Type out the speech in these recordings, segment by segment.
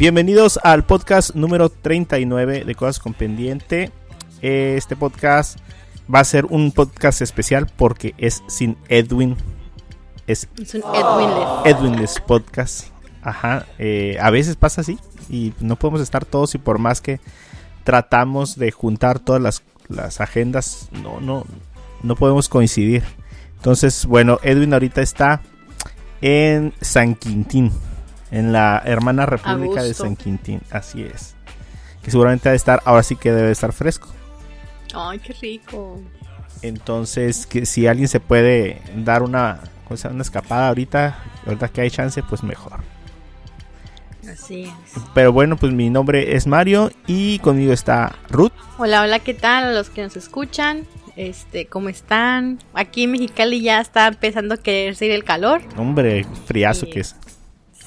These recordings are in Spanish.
Bienvenidos al podcast número 39 de Cosas con Pendiente. Este podcast va a ser un podcast especial porque es sin Edwin. Es, un Edwinless. Edwinless podcast. Ajá. Eh, a veces pasa así y no podemos estar todos y por más que tratamos de juntar todas las, las agendas, no, no, no podemos coincidir. Entonces, bueno, Edwin ahorita está en San Quintín, en la hermana república de San Quintín, así es. Que seguramente debe estar, ahora sí que debe estar fresco. Ay, qué rico. Entonces, que si alguien se puede dar una, una escapada ahorita, ahorita que hay chance, pues mejor. Así es. Pero bueno, pues mi nombre es Mario y conmigo está Ruth. Hola, hola, ¿qué tal a los que nos escuchan? Este, ¿cómo están? Aquí en Mexicali ya está empezando a quererse ir el calor. Hombre, friazo que es.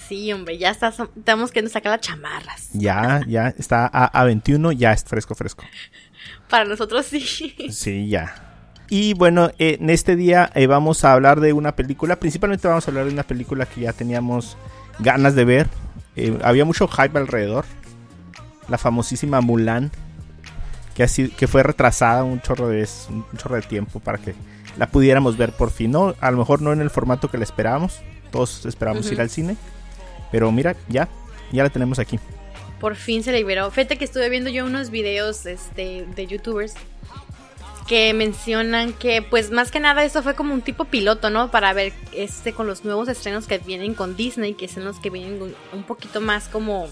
Sí, hombre, ya está, tenemos que sacar las chamarras. Ya, ya está a, 21, ya es fresco, fresco. Para nosotros sí. Sí, ya. Y bueno, en este día eh, vamos a hablar de una película, principalmente vamos a hablar de una película que ya teníamos ganas de ver. Eh, había mucho hype alrededor. La famosísima Mulan que, así, que fue retrasada un chorro, de, un chorro de tiempo para que la pudiéramos ver por fin. No, a lo mejor no en el formato que la esperábamos. Todos esperamos ir al cine. Pero mira, ya, ya la tenemos aquí. Por fin se liberó. Fíjate que estuve viendo yo unos videos este, de youtubers que mencionan que pues más que nada eso fue como un tipo piloto, ¿no? Para ver este con los nuevos estrenos que vienen con Disney, que son los que vienen un poquito más como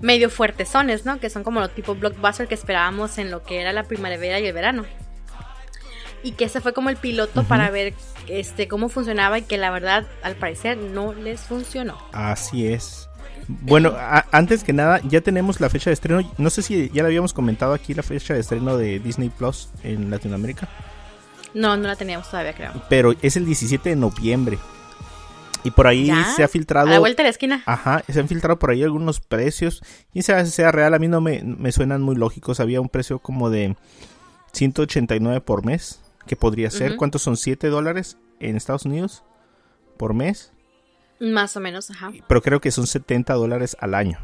medio fuertesones, ¿no? Que son como los tipo blockbuster que esperábamos en lo que era la primavera y el verano. Y que ese fue como el piloto para ver este cómo funcionaba y que la verdad al parecer no les funcionó. Así es. Bueno, antes que nada, ya tenemos la fecha de estreno. No sé si ya la habíamos comentado aquí la fecha de estreno de Disney Plus en Latinoamérica. No, no la teníamos todavía, creo. Pero es el 17 de noviembre. Y por ahí se ha filtrado. A la vuelta de la esquina. Ajá, se han filtrado por ahí algunos precios. Y sea, sea real, a mí no me, suenan muy lógicos. Había un precio como de 189 por mes, que podría ser. ¿Cuántos son? ¿7 dólares en Estados Unidos por mes? Más o menos, ajá. Pero creo que son 70 dólares al año.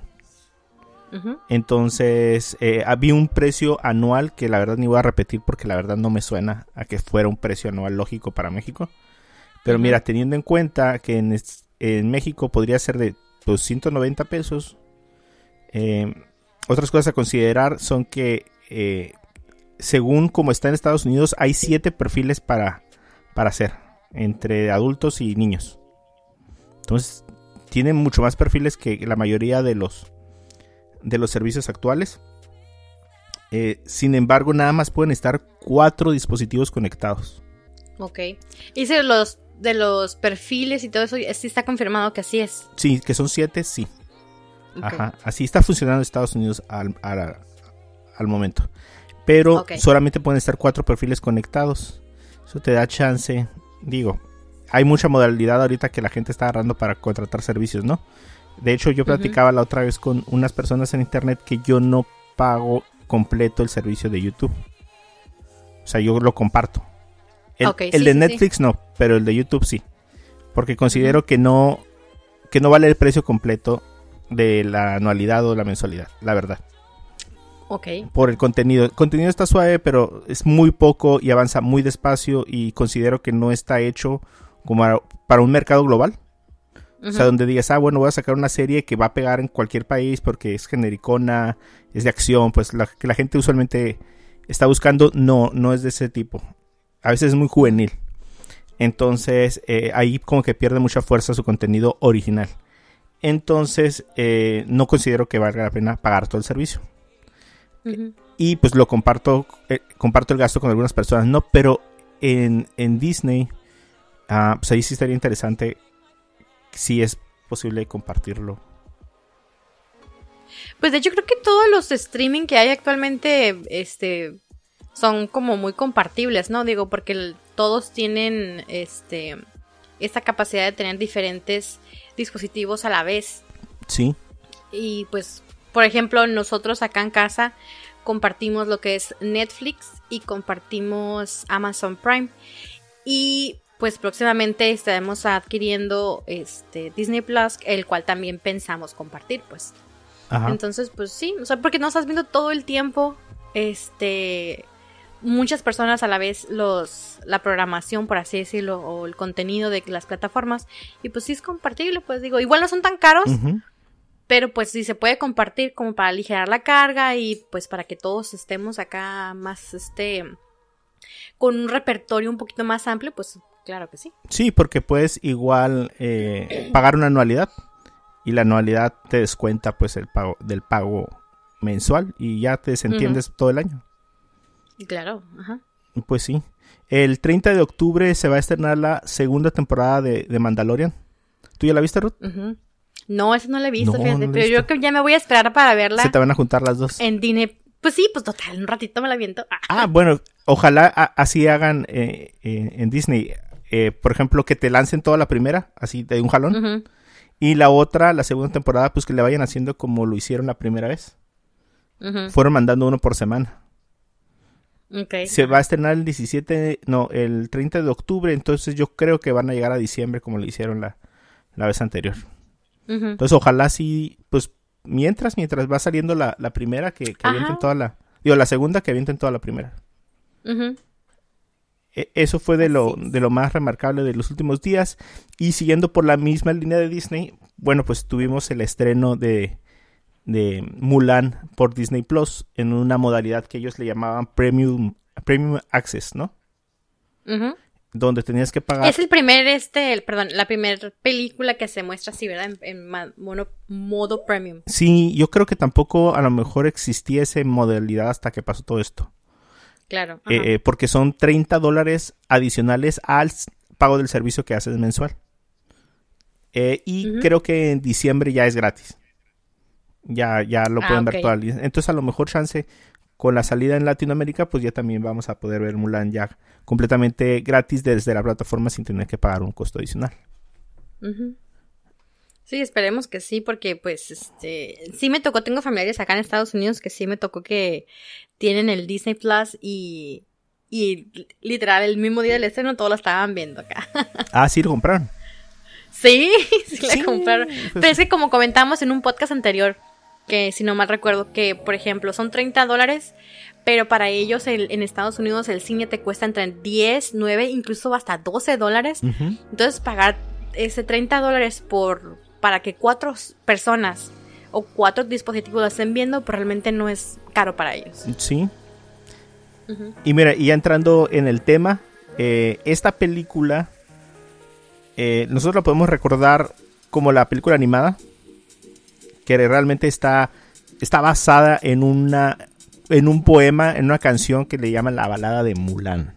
Entonces, eh, había un precio anual que la verdad ni voy a repetir porque la verdad no me suena a que fuera un precio anual lógico para México. Pero mira, teniendo en cuenta que en, México podría ser de 190 pues, pesos, eh, otras cosas a considerar son que eh, según como está en Estados Unidos hay siete perfiles para, para hacer entre adultos y niños. Entonces tienen mucho más perfiles que la mayoría de los de los servicios actuales. Eh, sin embargo, nada más pueden estar cuatro dispositivos conectados. Ok. Y si los de los perfiles y todo eso, sí está confirmado que así es. Sí, que son siete, sí. Ajá, así está funcionando en Estados Unidos al, al, momento. Pero solamente pueden estar cuatro perfiles conectados. Eso te da chance. Digo, hay mucha modalidad ahorita que la gente está agarrando para contratar servicios, ¿no? De hecho, yo platicaba la otra vez con unas personas en internet que yo no pago completo el servicio de YouTube. O sea, yo lo comparto. El, de Netflix no, pero el de YouTube sí. Porque considero que no que no vale el precio completo de la anualidad o la mensualidad, la verdad. Por el contenido. El contenido está suave, pero es muy poco y avanza muy despacio y considero que no está hecho como para un mercado global. O sea, donde digas, ah, bueno, voy a sacar una serie que va a pegar en cualquier país porque es genericona, es de acción, pues la que la gente usualmente está buscando, no, no es de ese tipo a veces es muy juvenil. Entonces eh, ahí como que pierde mucha fuerza su contenido original. Entonces eh, no considero que valga la pena pagar todo el servicio. Y pues lo comparto, eh, comparto el gasto con algunas personas, no, pero en, Disney, ah, pues ahí sí estaría interesante si es posible compartirlo. Pues de hecho creo que todos los streaming que hay actualmente, este, son como muy compartibles, ¿no? Digo, porque todos tienen este esta capacidad de tener diferentes dispositivos a la vez. Sí. Y pues, por ejemplo, nosotros acá en casa compartimos lo que es Netflix y compartimos Amazon Prime. Y pues próximamente estaremos adquiriendo este Disney Plus, el cual también pensamos compartir, pues. Ajá. Entonces, pues sí, o sea, porque no estás viendo todo el tiempo, este, muchas personas a la vez los, la programación, por así decirlo, o el contenido de las plataformas, y pues sí es compartible, pues digo, igual no son tan caros, Ujú. Pero pues sí se puede compartir como para aligerar la carga y pues para que todos estemos acá más, este, con un repertorio un poquito más amplio, pues claro que sí. Sí, porque puedes igual eh, pagar una anualidad y la anualidad te descuenta pues el pago del pago mensual y ya te desentiendes todo el año. Claro, ajá. Pues sí. El 30 de octubre se va a estrenar la segunda temporada de, de Mandalorian. ¿Tú ya la viste, Ruth? No, eso no lo he visto, No, fíjate, no pero yo creo que ya me voy a esperar para verla Se te van a juntar las dos. en Disney. Pues sí, pues total, un ratito me la viento. Ah, Ah, bueno, ojalá así hagan eh, eh, en Disney. Eh, por ejemplo, que te lancen toda la primera, así de un jalón. Y la otra, la segunda temporada, pues que le vayan haciendo como lo hicieron la primera vez. Fueron mandando uno por semana. ok. Se va a estrenar el 17, no, el 30 de octubre, entonces yo creo que van a llegar a diciembre como lo hicieron la, la vez anterior. Entonces ojalá sí, pues mientras, mientras va saliendo la, la primera, que, que avienten toda la... Digo, la segunda, que avienten toda la primera. E- Eso fue de lo, de lo más remarcable de los últimos días. Y siguiendo por la misma línea de Disney, bueno, pues tuvimos el estreno de, de Mulan por Disney Plus en una modalidad que ellos le llamaban Premium, Premium Access, ¿no? Ujú. Donde tenías que pagar. Es el primer, este, el- perdón, la primera película que se muestra así, ¿verdad? En, en mono- modo premium. Sí, yo creo que tampoco a lo mejor existía esa modalidad hasta que pasó todo esto. Claro. Eh, eh, porque son 30 dólares adicionales al pago del servicio que haces mensual. Eh, y creo que en diciembre ya es gratis. Ya, ya lo Ah, pueden ver la Entonces a lo mejor chance con la salida en Latinoamérica, pues ya también vamos a poder ver Mulan ya completamente gratis desde la plataforma sin tener que pagar un costo adicional. Sí, esperemos que sí, porque pues, este, sí me tocó, tengo familiares acá en Estados Unidos que sí me tocó que tienen el Disney Plus y, y literal el mismo día del estreno todos lo estaban viendo acá. Ah, sí lo compraron. Sí, sí la Sí, compraron. pues- Pero es que como comentamos en un podcast anterior, que si no mal recuerdo, que por ejemplo son 30 dólares, pero para ellos el- en Estados Unidos el cine te cuesta entre 10, 9, incluso hasta 12 dólares. Entonces pagar ese 30 dólares por para que cuatro personas o cuatro dispositivos lo estén viendo, pues realmente no es caro para ellos. Sí. Y mira, y ya entrando en el tema, eh, esta película, eh, nosotros la podemos recordar como la película animada, que realmente está, está basada en una en un poema, en una canción que le llaman la balada de Mulan.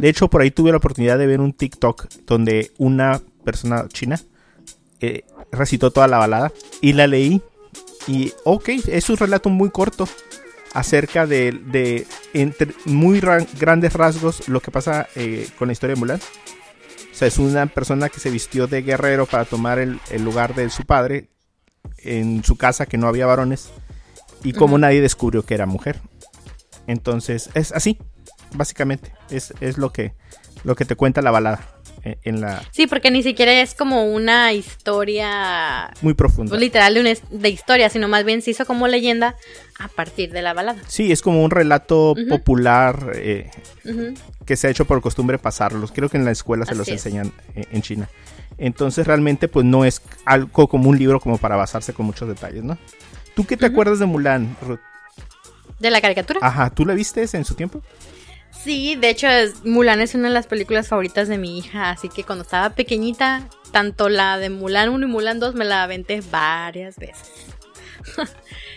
De hecho, por ahí tuve la oportunidad de ver un TikTok donde una persona china eh, recitó toda la balada y la leí. Y, ok, es un relato muy corto acerca de, de entre muy ra- grandes rasgos lo que pasa eh, con la historia de Mulan. O sea, es una persona que se vistió de guerrero para tomar el, el lugar de su padre en su casa que no había varones y como nadie descubrió que era mujer. Entonces, es así, básicamente. Es, es lo que lo que te cuenta la balada en la Sí, porque ni siquiera es como una historia muy profunda. pues, literal de, una de historia, sino más bien se hizo como leyenda a partir de la balada. Sí, es como un relato popular eh, que se ha hecho por costumbre pasarlos. Creo que en la escuela se Así los es. enseñan eh, en China. Entonces realmente pues no es algo como un libro como para basarse con muchos detalles, ¿no? ¿Tú qué te acuerdas de Mulan? Ruth? ¿De la caricatura? Ajá, ¿tú la viste en su tiempo? Sí, de hecho es- Mulan es una de las películas favoritas de mi hija, así que cuando estaba pequeñita, tanto la de Mulan 1 y Mulan 2 me la aventé varias veces.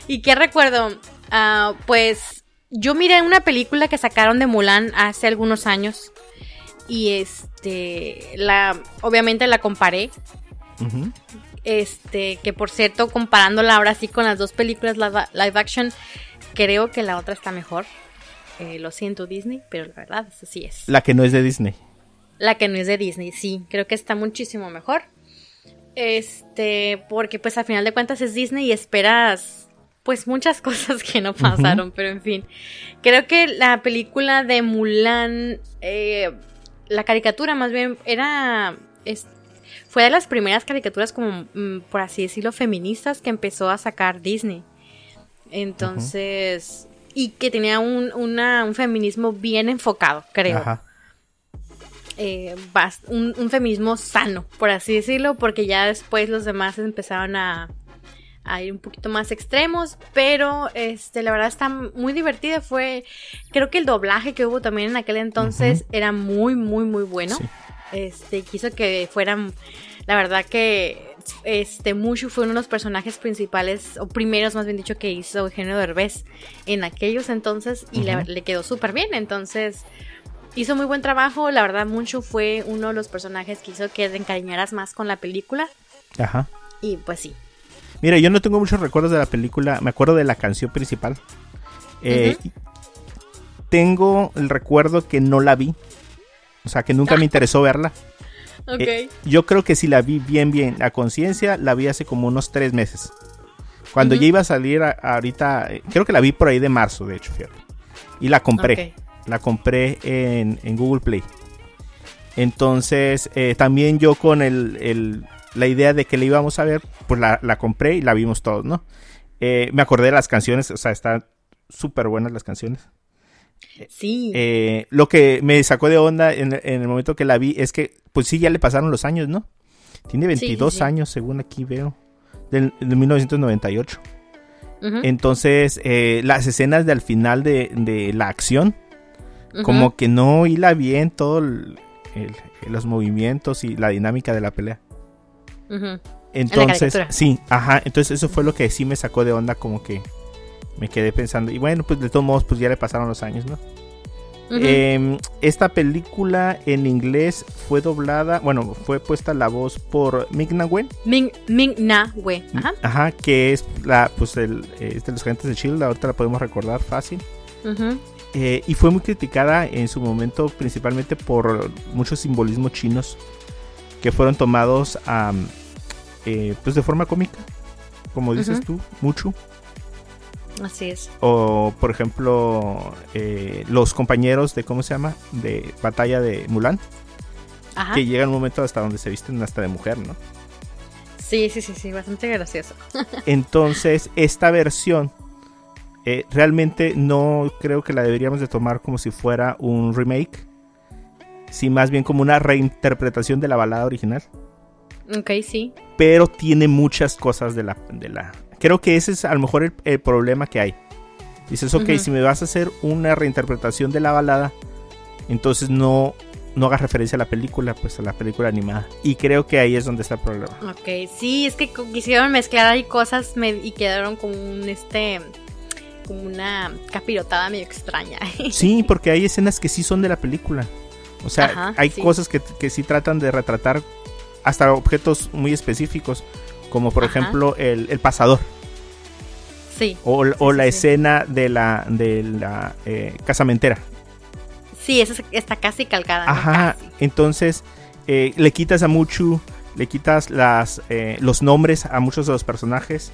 ¿Y qué recuerdo? Ah, pues yo miré una película que sacaron de Mulan hace algunos años y este la obviamente la comparé este, que por cierto, comparándola ahora sí con las dos películas live action, creo que la otra está mejor. Eh, lo siento Disney, pero la verdad, eso sí es. La que no es de Disney. La que no es de Disney, sí, creo que está muchísimo mejor. Este, porque pues al final de cuentas es Disney y esperas pues muchas cosas que no pasaron, pero en fin. Creo que la película de Mulan, eh, la caricatura más bien, era... es- fue de las primeras caricaturas como, mm, por así decirlo, feministas que empezó a sacar Disney. Entonces, y que tenía un, un feminismo bien enfocado, creo. Ajá. Eh, un, un, feminismo sano, por así decirlo, porque ya después los demás empezaron a, a, ir un poquito más extremos, pero este, la verdad está muy divertida. Fue, creo que el doblaje que hubo también en aquel entonces era muy, muy, muy bueno. Este, quiso que fueran, la verdad que este Mushu fue uno de los personajes principales, o primeros más bien dicho, que hizo Eugenio Derbez en aquellos entonces y le, quedó súper bien. Entonces, hizo muy buen trabajo. La verdad, Mushu fue uno de los personajes que hizo que te encariñaras más con la película. Ajá. Y pues sí. Mira, yo no tengo muchos recuerdos de la película. Me acuerdo de la canción principal. Eh, tengo el recuerdo que no la vi. O sea, que nunca me interesó verla. Eh, yo creo que si la vi bien, bien a conciencia, la vi hace como unos tres meses. Cuando ya iba a salir ahorita, eh, creo que la vi por ahí de marzo, de hecho, fíjate. Y la compré. La compré en, Google Play. Entonces, eh, también yo con el, la idea de que la íbamos a ver, pues la, la compré y la vimos todos, ¿no? me acordé de las canciones, o sea, están súper buenas las canciones. Sí. Eh, lo que me sacó de onda en, el momento que la vi es que, pues sí, ya le pasaron los años, ¿no? Tiene 22 años, según aquí veo, del, de 1998. Entonces, eh, las escenas del final de, la acción, como que no hila bien todos los movimientos y la dinámica de la pelea. Entonces, sí, ajá, entonces eso fue lo que sí me sacó de onda, como que me quedé pensando. Y bueno, pues de todos modos, pues ya le pasaron los años, ¿no? Em, esta película en inglés fue doblada, bueno, fue puesta la voz por Ming Na Wen. Ming, Ming Na Wen, ajá. Ajá, que es la, pues el, de los agentes de Shield, ahorita la podemos recordar fácil. Eh, y fue muy criticada en su momento, principalmente por muchos simbolismos chinos que fueron tomados eh, pues de forma cómica, como dices tú, mucho. Así es. O, por ejemplo, eh, los compañeros de, ¿cómo se llama? De batalla de Mulan. Ajá. Que llega un momento hasta donde se visten hasta de mujer, ¿no? Sí, sí, sí, sí, bastante gracioso. Entonces, esta versión eh, realmente no creo que la deberíamos de tomar como si fuera un remake, sino más bien como una reinterpretación de la balada original. Ok, sí. Pero tiene muchas cosas de la, de la, Creo que ese es a lo mejor el, problema que hay. Dices, ok, si me vas a hacer una reinterpretación de la balada, entonces no, no hagas referencia a la película, pues a la película animada. Y creo que ahí es donde está el problema. Ok, sí, es que quisieron mezclar ahí cosas y quedaron como un este como una capirotada medio extraña. Sí, porque hay escenas que sí son de la película. O sea, hay cosas que, que sí tratan de retratar hasta objetos muy específicos como por ejemplo el, pasador. Sí. O, la escena de la, de la eh, casamentera. Sí, esa está casi calcada. Ajá, entonces eh, le quitas a Muchu, le quitas las, eh, los nombres a muchos de los personajes,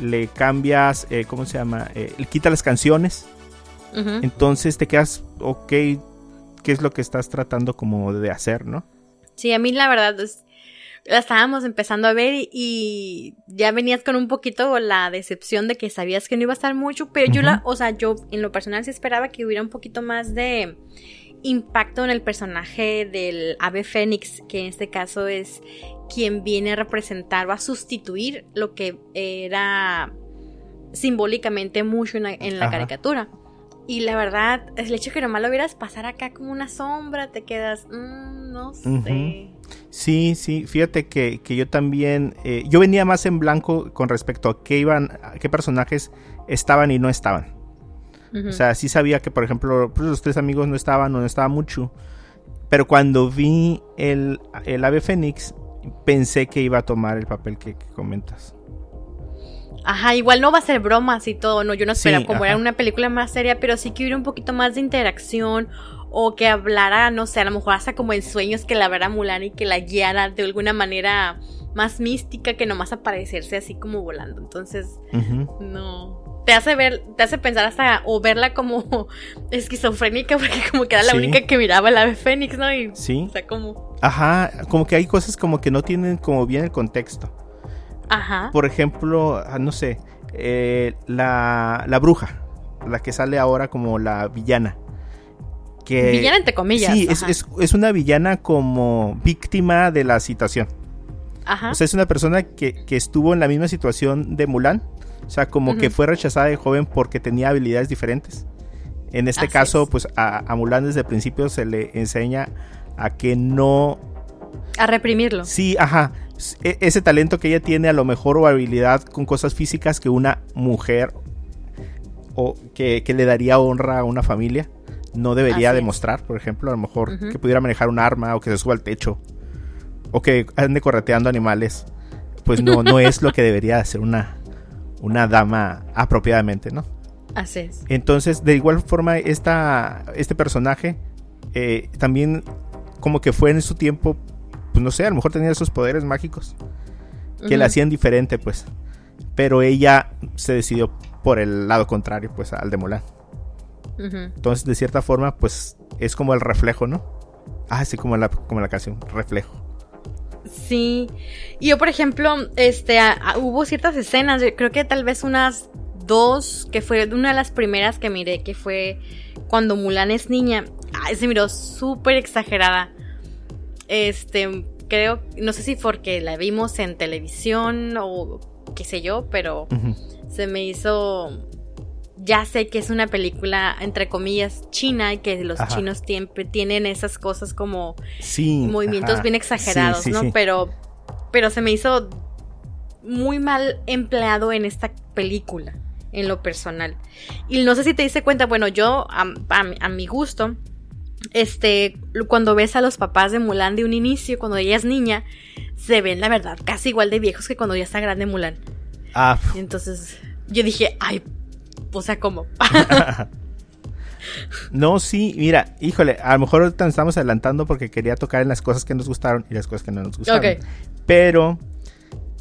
le cambias, ¿cómo se llama? le quitas las canciones. Entonces te quedas, ok, ¿qué es lo que estás tratando como de hacer, no? Sí, a mí la verdad es la estábamos empezando a ver y, ya venías con un poquito la decepción de que sabías que no iba a estar mucho, pero yo la, o sea, yo en lo personal sí esperaba que hubiera un poquito más de impacto en el personaje del ave fénix, que en este caso es quien viene a representar o a sustituir lo que era simbólicamente mucho en la, caricatura. Y la verdad, el hecho de que nomás lo vieras pasar acá como una sombra, te quedas, mm, no sé. Sí, sí, fíjate que, yo también, eh, yo venía más en blanco con respecto a qué iban, qué personajes estaban y no estaban. O sea, sí sabía que, por ejemplo, pues, los tres amigos no estaban o no estaba mucho. Pero cuando vi el, el ave fénix, pensé que iba a tomar el papel que, comentas. Ajá, igual no va a ser bromas y todo, no, yo no esperaba, como era una película más seria, pero sí que hubiera un poquito más de interacción o que hablara, no sé, a lo mejor hasta como en sueños que la verá Mulan y que la guiara de alguna manera más mística que nomás aparecerse así como volando. Entonces, no. Te hace ver, te hace pensar hasta o verla como esquizofrénica, porque como que era la única que miraba la ave Fénix, ¿no? Y, sí. O sea, como. Ajá, como que hay cosas como que no tienen como bien el contexto. Ajá. Por ejemplo, ah, no sé, eh, la, la bruja, la que sale ahora como la villana. Que, villana entre comillas. Sí, es, es, una villana como víctima de la situación. Ajá. O sea, es una persona que, que estuvo en la misma situación de Mulan. O sea, como que fue rechazada de joven porque tenía habilidades diferentes. En este caso, pues a, a, Mulan desde el principio se le enseña a que no... A reprimirlo. Sí, ajá. E, ese talento que ella tiene a lo mejor o habilidad con cosas físicas que una mujer o que, que le daría honra a una familia no debería demostrar, por ejemplo, a lo mejor que pudiera manejar un arma o que se suba al techo o que ande correteando animales, pues no, no es lo que debería hacer una, una dama apropiadamente, ¿no? Así es. Entonces, de igual forma, esta, este personaje eh, también como que fue en su tiempo, pues no sé, a lo mejor tenía esos poderes mágicos que la hacían diferente, pues. Pero ella se decidió por el lado contrario, pues, al de Mulan. Entonces, de cierta forma, pues, es como el reflejo, ¿no? Ah, sí, como la, como la canción, reflejo. Sí. Y yo, por ejemplo, este, hubo ciertas escenas, creo que tal vez unas dos, que fue una de las primeras que miré, que fue cuando Mulan es niña. Ay, se miró súper exagerada. Este, creo, no sé si porque la vimos en televisión o qué sé yo, pero se me hizo ya sé que es una película, entre comillas, china y que los chinos tienen esas cosas como movimientos bien exagerados, ¿no? Pero, pero se me hizo muy mal empleado en esta película, en lo personal. Y no sé si te diste cuenta, bueno, yo, a, mi gusto, este, cuando ves a los papás de Mulan de un inicio, cuando ella es niña, se ven, la verdad, casi igual de viejos que cuando ya está grande Mulan. Ah. Entonces, yo dije, ay, o sea, ¿cómo? no, sí, mira, híjole, a lo mejor ahorita nos estamos adelantando porque quería tocar en las cosas que nos gustaron y las cosas que no nos gustaron. Pero,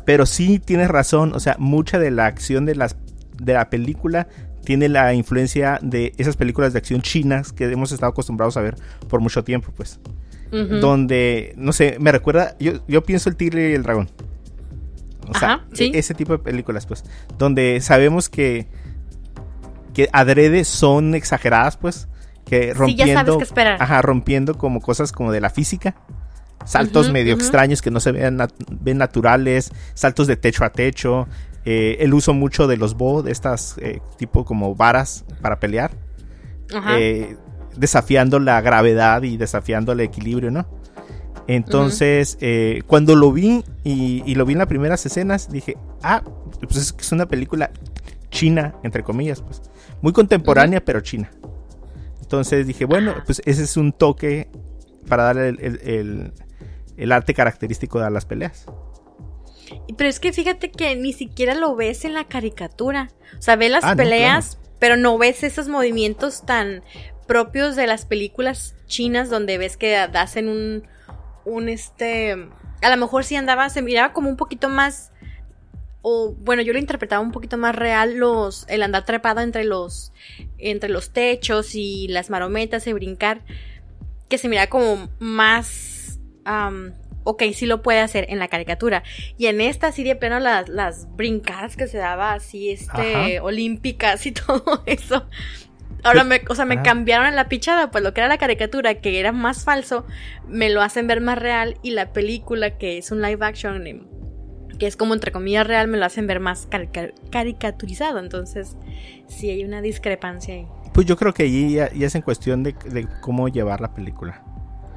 pero sí tienes razón, o sea, mucha de la acción de, las, de la película tiene la influencia de esas películas de acción chinas que hemos estado acostumbrados a ver por mucho tiempo, pues. Donde, no sé, me recuerda, yo, yo pienso el tigre y el dragón. O sea, e, ese tipo de películas, pues. Donde sabemos que que adrede son exageradas, pues. Que rompiendo. ya sabes qué esperar. Ajá, rompiendo como cosas como de la física. Saltos medio extraños que no se ven, ven naturales. Saltos de techo a techo. Eh, el uso mucho de los bo, de estas eh, tipo como varas para pelear. Ajá. Eh, desafiando la gravedad y desafiando el equilibrio, ¿no? Entonces, cuando lo vi y, y, lo vi en las primeras escenas, dije, ah, pues es, es una película china, entre comillas, pues. Muy contemporánea, pero china. Entonces dije, bueno, pues ese es un toque para darle el, arte característico de las peleas. Pero es que fíjate que ni siquiera lo ves en la caricatura. O sea, ves las ah, peleas, pero no ves esos movimientos tan propios de las películas chinas donde ves que hacen un, un este... A lo mejor sí andaba, se miraba como un poquito más o bueno, yo lo interpretaba un poquito más real los el andar trepado entre los entre los techos y las marometas y brincar que se mira como más ok, sí lo puede hacer en la caricatura. Y en esta sí de pleno las, las brincadas que se daba así, este, olímpicas y todo eso. Ahora me, o sea, me cambiaron en la pichada, pues lo que era la caricatura, que era más falso, me lo hacen ver más real y la película, que es un live action, que es como entre comillas real, me lo hacen ver más caricaturizado. Entonces, sí hay una discrepancia ahí. Pues yo creo que allí ya, es en cuestión de, cómo llevar la película.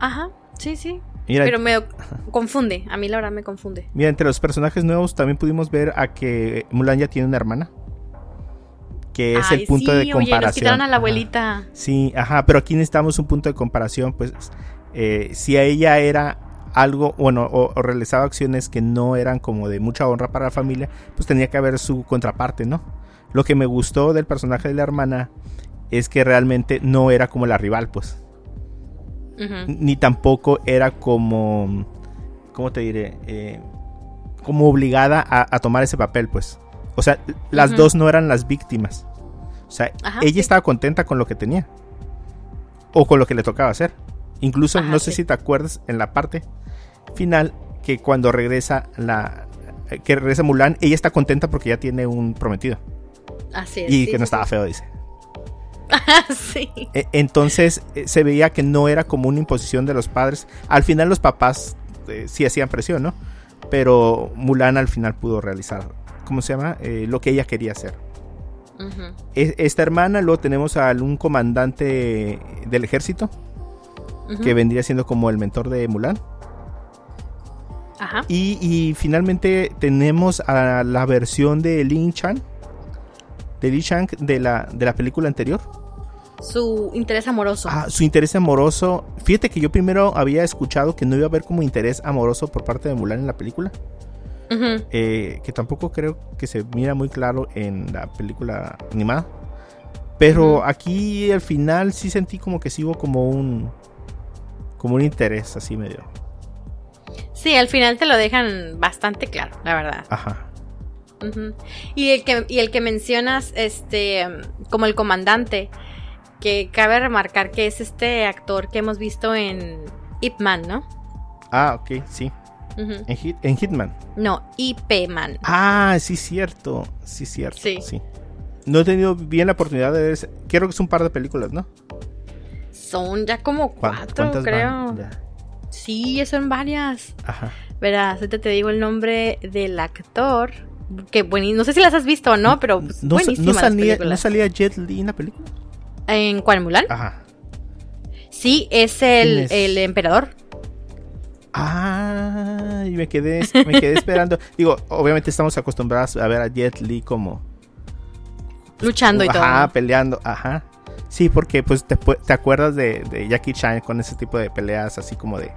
Ajá, sí, sí. Pero me confunde, a mí la verdad me confunde. Mira, entre los personajes nuevos también pudimos ver a que Mulan ya tiene una hermana. Que es el punto de comparación. Oye, nos quitaron a la abuelita. Sí, ajá, pero aquí necesitamos un punto de comparación. Pues eh, si a ella era algo, bueno, o, realizaba acciones que no eran como de mucha honra para la familia, pues tenía que haber su contraparte, ¿no? Lo que me gustó del personaje de la hermana es que realmente no era como la rival, pues. ni tampoco era como, ¿cómo te diré? Eh, como obligada a, tomar ese papel, pues. O sea, las dos no eran las víctimas. O sea, ella estaba contenta con lo que tenía. O con lo que le tocaba hacer. Incluso, no sé si te acuerdas en la parte final, que cuando regresa la. Que regresa Mulan, ella está contenta porque ya tiene un prometido. Así es. Y que no estaba feo, dice. sí. E, entonces eh, se veía que no era como una imposición de los padres. Al final los papás eh, sí hacían presión, ¿no? Pero Mulan al final pudo realizar, ¿cómo se llama? Eh, lo que ella quería hacer. Esta hermana, luego tenemos a un comandante del ejército, que vendría siendo como el mentor de Mulan. Ajá. Y, finalmente tenemos a la versión de Lin Chan, de Li Chang de la, de la película anterior. Su interés amoroso. Ah, su interés amoroso. Fíjate que yo primero había escuchado que no iba a haber como interés amoroso por parte de Mulan en la película. Eh, que tampoco creo que se mira muy claro en la película animada. Pero aquí al final sí sentí como que sí hubo como un. Como un interés así medio. Sí, al final te lo dejan bastante claro, la verdad. Ajá. Y el que, y el que mencionas, este, como el comandante, que cabe remarcar que es este actor que hemos visto en Ip Man, ¿no? Ah, ok, sí. ¿En, Hitman? No, IP Man. Ah, sí, cierto. Sí, cierto. Sí. No he tenido bien la oportunidad de ver. Creo que es un par de películas, ¿no? Son ya como cuatro, creo. Sí, son varias. Ajá. Verás, ahorita te digo el nombre del actor que bueno, no sé si las has visto o no, pero pues, no, buenísimas salía, ¿No salía Jet Li en la película? ¿En cuál Mulan? Ajá. Sí, es el, el emperador. Ah, y me quedé, me quedé esperando. Digo, obviamente estamos acostumbrados a ver a Jet Li como luchando y todo. Ajá, peleando, ajá. Sí, porque pues te, te acuerdas de, de, Jackie Chan con ese tipo de peleas así como de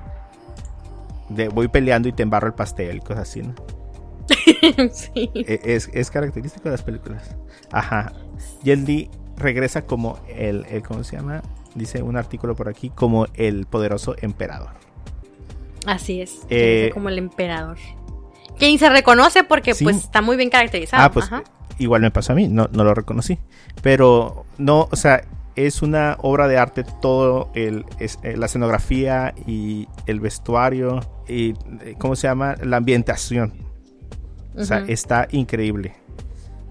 de voy peleando y te embarro el pastel cosas así, ¿no? sí. E, es, es, característico de las películas. Ajá. Yendi regresa como el, ¿cómo se llama? Dice un artículo por aquí, como el poderoso emperador. Así es. Eh, como el emperador. Quien se reconoce porque pues está muy bien caracterizado. Ah, pues igual me pasó a mí, no, no lo reconocí. Pero no, o sea, es una obra de arte todo el, es, eh, la escenografía y el vestuario y eh, cómo se llama la ambientación o sea, está increíble.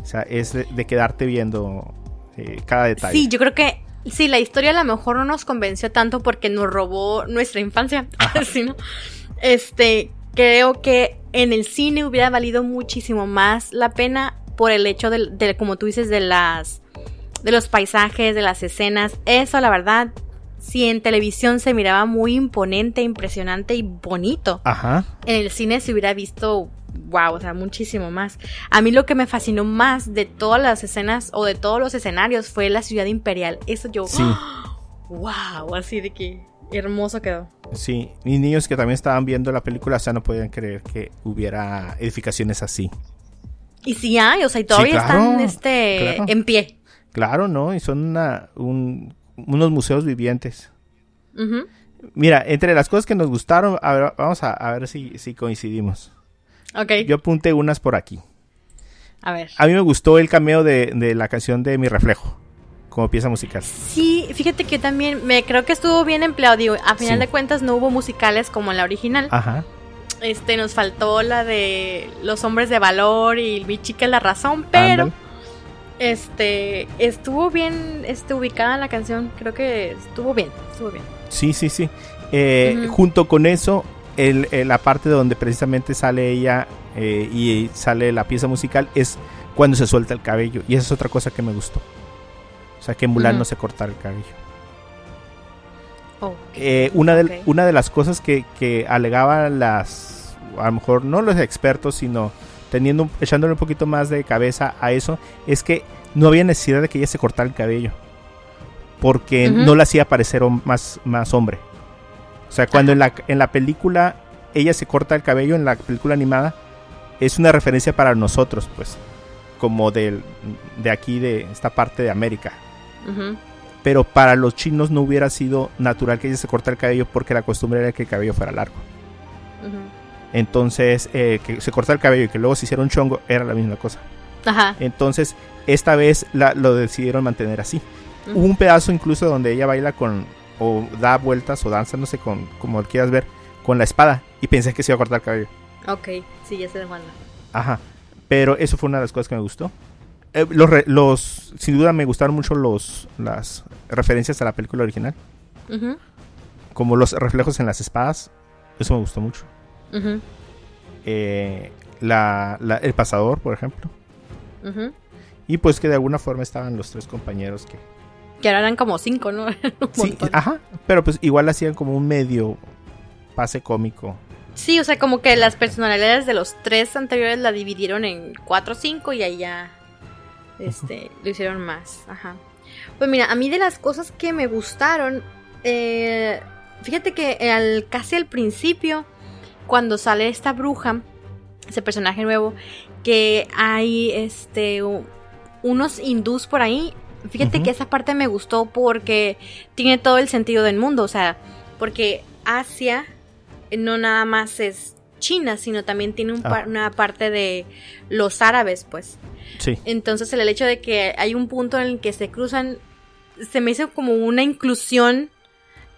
O sea, es de, quedarte viendo eh, cada detalle. Sí, yo creo que sí, la historia a lo mejor no nos convenció tanto porque nos robó nuestra infancia. ¿no? Este, creo que en el cine hubiera valido muchísimo más la pena por el hecho de, como tú dices, de las de los paisajes, de las escenas. Eso, la verdad, si en televisión se miraba muy imponente, impresionante y bonito, Ajá. en el cine se hubiera visto wow, o sea, muchísimo más. A mí lo que me fascinó más de todas las escenas o de todos los escenarios fue la ciudad imperial. Eso yo, sí. wow, así de que hermoso quedó. Sí, mis niños que también estaban viendo la película, o sea, no podían creer que hubiera edificaciones así. Y sí hay, o sea, y todavía están este, en pie. Claro, ¿no? Y son una, unos museos vivientes. Mira, entre las cosas que nos gustaron, a ver, vamos a, a ver si, si coincidimos. Yo apunté unas por aquí. A ver. A mí me gustó el cameo de, la canción de Mi Reflejo como pieza musical. Sí, fíjate que también me creo que estuvo bien empleado. Digo, a final de cuentas no hubo musicales como en la original. Ajá. Este, nos faltó la de Los Hombres de Valor y Mi Chica la Razón, pero este estuvo bien este, ubicada la canción. Creo que estuvo bien, estuvo bien. Sí, sí, sí. Eh, junto con eso, el, la parte donde precisamente sale ella eh, y sale la pieza musical es cuando se suelta el cabello. Y esa es otra cosa que me gustó. O sea, que Mulan no se cortara el cabello. Eh, una, de, una de las cosas que, que alegaban las, a lo mejor no los expertos, sino teniendo, echándole un poquito más de cabeza a eso, es que no había necesidad de que ella se cortara el cabello. Porque no la hacía parecer más, más hombre. O sea, cuando en la, en la película ella se corta el cabello, en la película animada, es una referencia para nosotros, pues, como de aquí, de esta parte de América. pero para los chinos no hubiera sido natural que ella se cortara el cabello porque la costumbre era que el cabello fuera largo. Entonces, eh, que se cortara el cabello y que luego se hiciera un chongo era la misma cosa. Ajá. Entonces, esta vez lo decidieron mantener así. Hubo un pedazo incluso donde ella baila con, o da vueltas o danza, no sé, con, como quieras ver, con la espada. Y pensé que se iba a cortar el cabello. Ok, sí, ya se de Ajá. Pero eso fue una de las cosas que me gustó. Eh, los, los, sin duda me gustaron mucho los, las referencias a la película original. Como los reflejos en las espadas. Eso me gustó mucho. Eh, la, el pasador, por ejemplo. Y pues que de alguna forma estaban los tres compañeros que... Que ahora eran como cinco, ¿no? sí, ajá. Pero pues igual hacían como un medio pase cómico. Sí, o sea, como que las personalidades de los tres anteriores la dividieron en cuatro o cinco y ahí ya este, lo hicieron más. Ajá. Pues mira, a mí de las cosas que me gustaron, eh, fíjate que al, casi al principio, cuando sale esta bruja, ese personaje nuevo, que hay este unos hindús por ahí. Fíjate que esa parte me gustó porque tiene todo el sentido del mundo, o sea, porque Asia no nada más es China, sino también tiene ah. una parte de los árabes, pues. Entonces el hecho de que hay un punto en el que se cruzan, se me hizo como una inclusión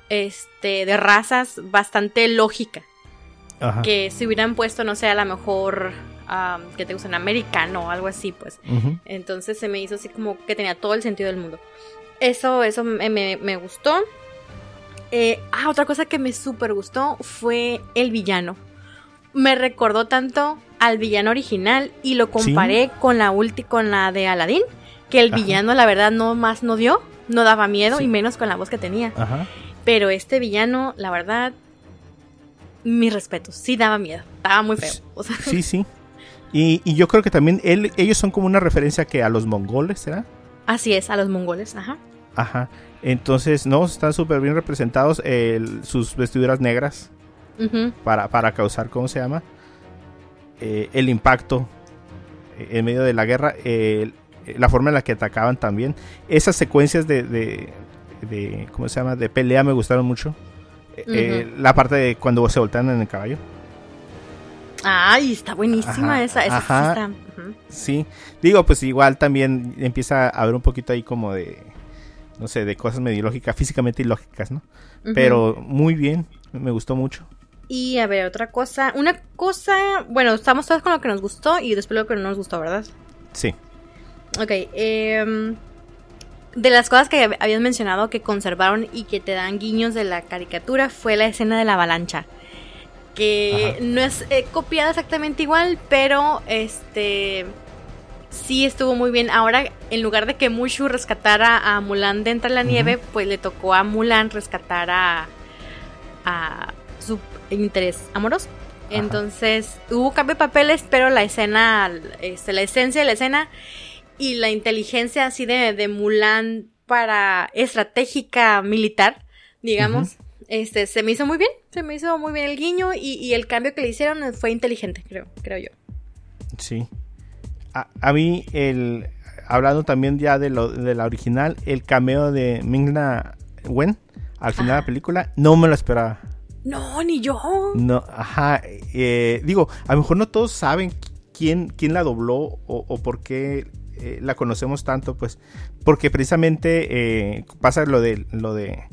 este, de razas bastante lógica. Que si hubieran puesto, no sé, a lo mejor que te usan americano o algo así, pues. Entonces se me hizo así como que tenía todo el sentido del mundo. Eso, eso me, gustó. Eh, ah, otra cosa que me súper gustó fue el villano. Me recordó tanto al villano original y lo comparé con la ulti con la de Aladdin, que el villano la verdad no más no dio, no daba miedo y menos con la voz que tenía. Pero este villano, la verdad, mis respetos, sí daba miedo, estaba muy feo. Sí, sí. Y, yo creo que también él, ellos son como una referencia que a los mongoles, ¿será? Así es, a los mongoles, ajá. Ajá. Entonces, no, están súper bien representados sus vestiduras negras para, para causar, ¿cómo se llama? Eh, el impacto en medio de la guerra, la forma en la que atacaban también. Esas secuencias de, de, ¿cómo se llama? De pelea me gustaron mucho. Eh, la parte de cuando se voltean en el caballo. Ay, está buenísima esa, esa sí, digo, pues igual también empieza a haber un poquito ahí como de, no sé, de cosas medio lógicas, físicamente ilógicas, ¿no? Pero muy bien, me gustó mucho. Y a ver, otra cosa. Una cosa. Bueno, estamos todos con lo que nos gustó y después lo que no nos gustó, ¿verdad? Sí. Ok. Em, de las cosas que habían mencionado que conservaron y que te dan guiños de la caricatura fue la escena de la avalancha. Que no es eh, copiada exactamente igual, pero este. Sí estuvo muy bien. Ahora, en lugar de que Mushu rescatara a Mulan de entre la nieve, pues le tocó a Mulan rescatar a. a su interés amoroso. Entonces hubo cambio de papeles, pero la escena, este, la esencia de la escena y la inteligencia así de, de Mulan para estratégica militar, digamos, este, se me hizo muy bien, se me hizo muy bien el guiño y, el cambio que le hicieron fue inteligente, creo, creo yo. Sí. A, mí, el, hablando también ya de, lo, de la original, el cameo de Mingna Wen al final de la película, no me lo esperaba. No, ni yo. No, ajá. Eh, digo, a lo mejor no todos saben quién, quién la dobló o, por qué eh, la conocemos tanto, pues. Porque precisamente eh, pasa lo de. lo de.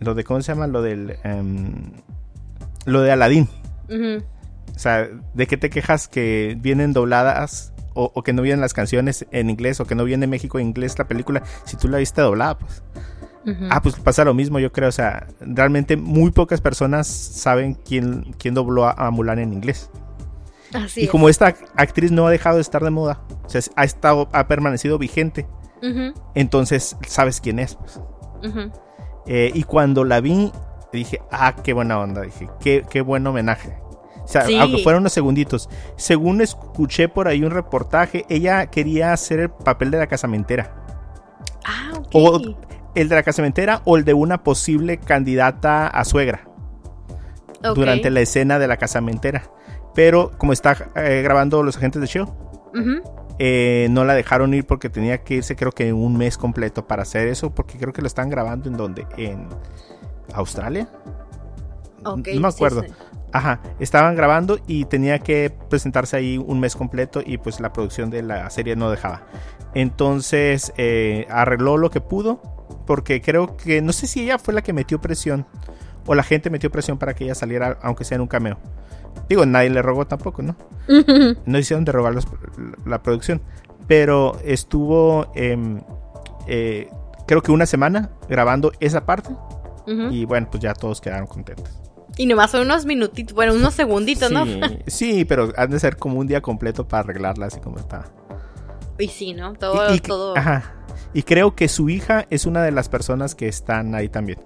lo de. ¿Cómo se llama? Lo del. Em, lo de Aladdin. O sea, ¿de qué te quejas que vienen dobladas o, o, que no vienen las canciones en inglés o que no viene en México en inglés la película si tú la viste doblada, pues? Ah, pues pasa lo mismo, yo creo. O sea, realmente muy pocas personas saben quién, quién dobló a, Mulan en inglés. Así y como esta actriz no ha dejado de estar de moda, o sea, ha estado, ha permanecido vigente, entonces sabes quién es. Pues. Eh, y cuando la vi, dije, ah, qué buena onda, dije, qué, qué buen homenaje. O sea, aunque fueron unos segunditos. Según escuché por ahí un reportaje, ella quería hacer el papel de la casamentera. Ah, ok el de la casamentera o el de una posible candidata a suegra durante la escena de la casamentera. Pero como está eh, grabando los agentes de show, eh, no la dejaron ir porque tenía que irse creo que un mes completo para hacer eso, porque creo que lo están grabando en donde, en Australia. no me acuerdo. Ajá, estaban grabando y tenía que presentarse ahí un mes completo y pues la producción de la serie no dejaba. Entonces eh, arregló lo que pudo porque creo que no sé si ella fue la que metió presión o la gente metió presión para que ella saliera aunque sea en un cameo. Digo, nadie le rogó tampoco, ¿no? no hicieron de robar la producción, pero estuvo em, eh, creo que una semana grabando esa parte y bueno, pues ya todos quedaron contentos. Y nomás son unos minutitos, bueno, unos segunditos, ¿no? sí, pero han de ser como un día completo para arreglarla así como está. Y sí, ¿no? Todo, y, todo. Ajá. Y creo que su hija es una de las personas que están ahí también.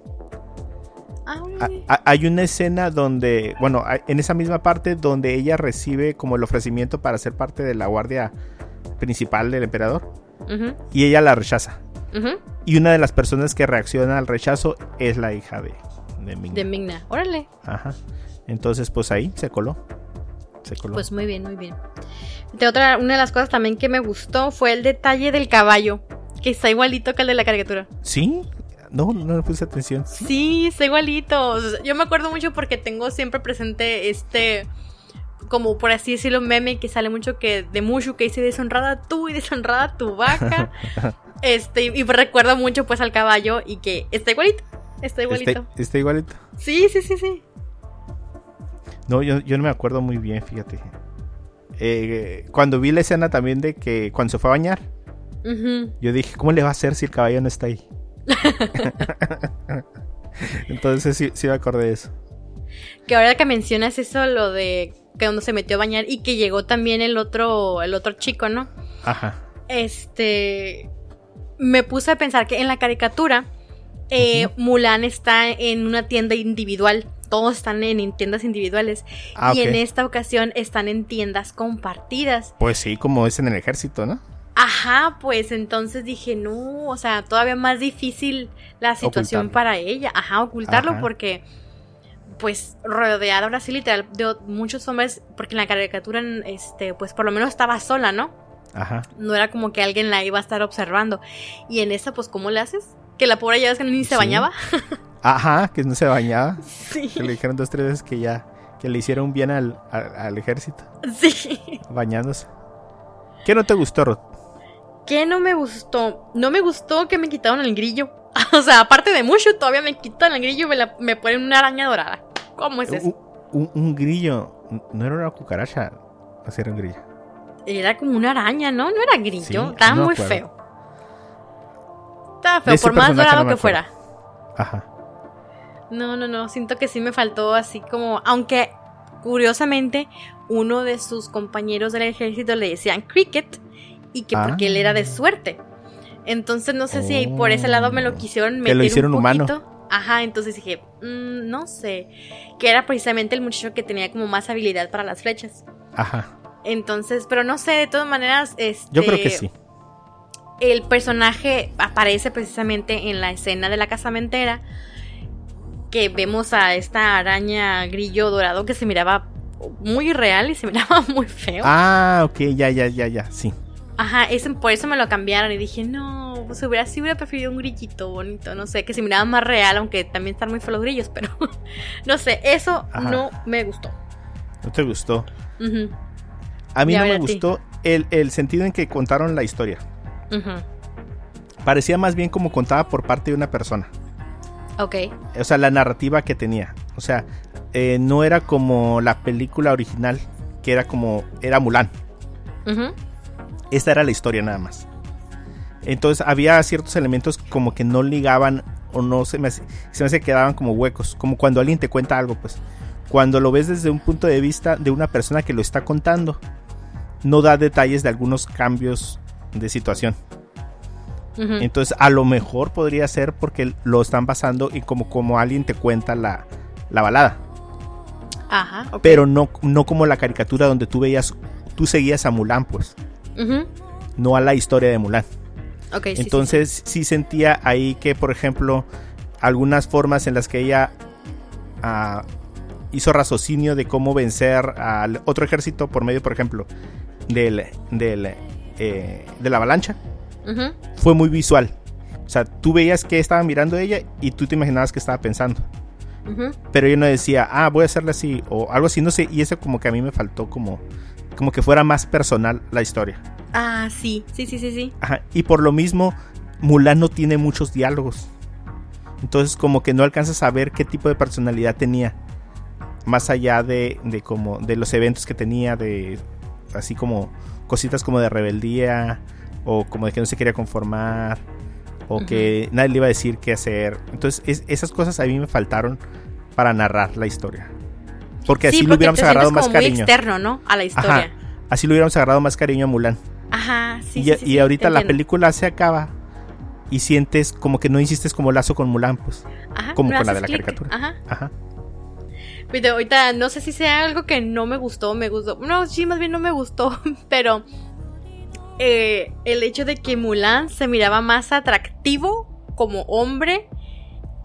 Ah, hay una escena donde, bueno, en esa misma parte donde ella recibe como el ofrecimiento para ser parte de la guardia principal del emperador y ella la rechaza. Y una de las personas que reacciona al rechazo es la hija de, de Migna. De Migna, órale. Ajá. Entonces, pues ahí se coló. Se coló. Pues muy bien, muy bien. De otra, una de las cosas también que me gustó fue el detalle del caballo, que está igualito que el de la caricatura. Sí, no, no le puse atención. Sí, está igualito. yo me acuerdo mucho porque tengo siempre presente este como por así decirlo, meme que sale mucho que de Mushu que dice deshonrada tú y deshonrada tu vaca. este, y recuerda mucho pues al caballo y que está igualito. Está igualito. Está, igualito. Sí, sí, sí, sí. No, yo, no me acuerdo muy bien, fíjate. Eh, cuando vi la escena también de que cuando se fue a bañar, yo dije, ¿cómo le va a hacer si el caballo no está ahí? Entonces sí, sí me acordé de eso. Que ahora que mencionas eso, lo de que cuando se metió a bañar y que llegó también el otro, el otro chico, ¿no? Ajá. Este. Me puse a pensar que en la caricatura eh, Mulan está en una tienda individual. Todos están en, tiendas individuales. Ah, y en esta ocasión están en tiendas compartidas. Pues sí, como es en el ejército, ¿no? Ajá, pues entonces dije, no, o sea, todavía más difícil la situación para ella. Ajá, ocultarlo porque, pues, rodeada ahora sí literal de muchos hombres, porque en la caricatura, este, pues por lo menos estaba sola, ¿no? Ajá. No era como que alguien la iba a estar observando. Y en esa, pues, ¿cómo le haces? Que la pobre ya ves que ni se bañaba. Ajá, que no se bañaba. Sí. Que le dijeron dos, tres veces que ya, que le hicieron bien al, ejército. Sí. Bañándose. ¿Qué no te gustó, Rod? ¿Qué no me gustó? No me gustó que me quitaron el grillo. o sea, aparte de mucho, todavía me quitan el grillo y me, me ponen una araña dorada. ¿Cómo es eso? Un, grillo. No era una cucaracha. Así era un grillo. Era como una araña, ¿no? No era grillo. Estaba muy feo. Estaba feo, por más dorado que fuera. Ajá. No, no, no. Siento que sí me faltó así como. Aunque, curiosamente, uno de sus compañeros del ejército le decían cricket. Y que porque él era de ah. suerte. Entonces no sé si por ese lado me lo oh. quisieron meter. Que lo hicieron un humano. Ajá, entonces dije, mm, no sé. Que era precisamente el muchacho que tenía como más habilidad para las flechas. Ajá. Entonces, pero no sé, de todas maneras, este. Yo creo que sí el personaje aparece precisamente en la escena de la casamentera que vemos a esta araña grillo dorado que se miraba muy real y se miraba muy feo. Ah, ok, ya, ya, ya, ya, sí. Ajá, ese, por eso me lo cambiaron y dije, no, pues hubiera, sí hubiera preferido un grillito bonito, no sé, que se miraba más real, aunque también están muy feos los grillos, pero no sé, eso no me gustó. ¿No te gustó? A mí no me gustó el, el sentido en que contaron la historia. Parecía más bien como contaba por parte de una persona. Ok. O sea, la narrativa que tenía. O sea, eh, no era como la película original, que era como. Era Mulan. Esta era la historia nada más. Entonces había ciertos elementos como que no ligaban o no se me, se quedaban como huecos. Como cuando alguien te cuenta algo, pues. Cuando lo ves desde un punto de vista de una persona que lo está contando, no da detalles de algunos cambios de situación. Entonces, a lo mejor podría ser porque lo están basando y como, como alguien te cuenta la, la balada. Ajá. Pero no, no como la caricatura donde tú veías, tú seguías a Mulan, pues. No a la historia de Mulan. Entonces, sí, sentía ahí que, por ejemplo, algunas formas en las que ella ah, hizo raciocinio de cómo vencer al otro ejército por medio, por ejemplo, del, del eh, de la avalancha fue muy visual. O sea, tú veías que estaba mirando ella y tú te imaginabas que estaba pensando. Pero ella no decía, ah, voy a hacerla así o algo así, no sé. Y eso como que a mí me faltó como, como que fuera más personal la historia. Ah, sí, sí, sí, sí, sí. Ajá, Y por lo mismo, Mulan no tiene muchos diálogos. Entonces como que no alcanzas a ver qué tipo de personalidad tenía. Más allá de, de como de los eventos que tenía, de así como cositas como de rebeldía, o como de que no se quería conformar, o que nadie le iba a decir qué hacer. Entonces es- esas cosas a mí me faltaron para narrar la historia. Porque así sí, lo hubiéramos te agarrado más muy cariño. externo, ¿no? A la historia. Ajá. Así lo hubiéramos agarrado más cariño a Mulan. Ajá, sí, y, sí, y sí, ahorita la película se acaba y sientes como que no hiciste como lazo con Mulan, pues. Ajá, como no con la de la caricatura. Ajá. Ajá. Pero ahorita no sé si sea algo que no me gustó, me gustó. No, sí, más bien no me gustó, pero eh, el hecho de que Mulan se miraba más atractivo como hombre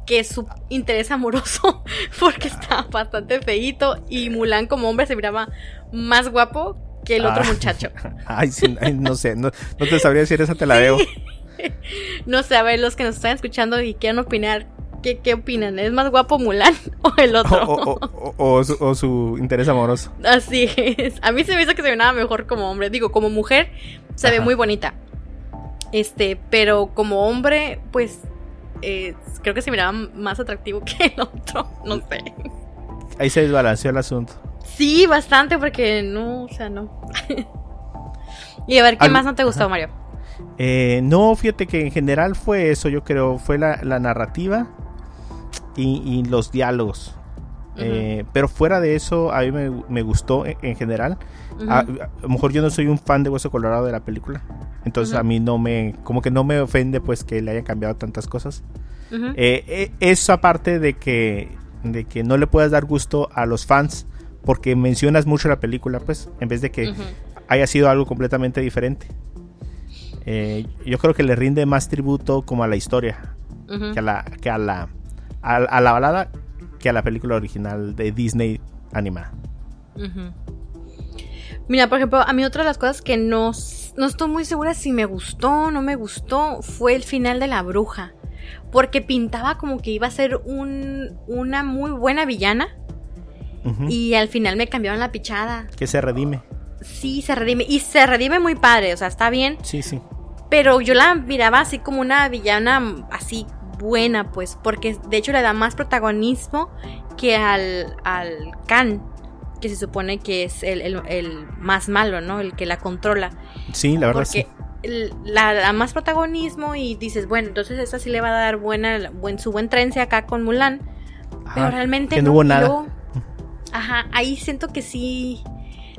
que su interés amoroso, porque estaba bastante feíto y Mulan como hombre se miraba más guapo que el otro Ah. muchacho. Ay, sí, ay, no sé, no, no te sabría decir esa, te la debo. No sé, a ver, los que nos están escuchando y quieran opinar, ¿qué, qué opinan? ¿Es más guapo Mulan o el otro? o- o- o su, o su interés amoroso. Así es. A mí se me hizo que se miraba mejor como hombre. Digo, como mujer se ve muy bonita. Este, pero como hombre, pues eh, creo que se miraba más atractivo que el otro. No sé. Ahí se desbalanceó el asunto. Sí, bastante, porque no, o sea, no. y a ver, ¿qué Al- más no te gustó, Ajá. Mario? Eh, no, fíjate que en general fue eso, yo creo, fue la, la narrativa y, y los diálogos. Eh, pero fuera de eso, a mí me, me gustó en, en general. Ujú. a, a lo mejor yo no soy un fan de Hueso Colorado de la película. Entonces Ujú. a mí no me, como que no me ofende pues que le hayan cambiado tantas cosas. Eh, eh, eso aparte de que, de que no le puedas dar gusto a los fans porque mencionas mucho la película, pues, en vez de que haya sido algo completamente diferente. Eh, yo creo que le rinde más tributo como a la historia que a la, que a la, a, a la balada que a la película original de Disney animada. Mira, por ejemplo, a mí otra de las cosas que no, no estoy muy segura si me gustó o no me gustó fue el final de la bruja. Porque pintaba como que iba a ser un, una muy buena villana y al final me cambiaron la pichada. Que se redime. Sí, se redime. Y se redime muy padre, o sea, está bien. Sí, sí. Pero yo la miraba así como una villana así buena, pues, porque de hecho le da más protagonismo que al, al Khan, que se supone que es el, el- el más malo, ¿no? El que la controla. Sí, la verdad Porque sí. la da más protagonismo y dices, bueno, entonces esta sí le va a dar buena, buen, su buen trence acá con Mulan. pero Ajá, realmente que no hubo y nada. luego- ajá, ahí siento que sí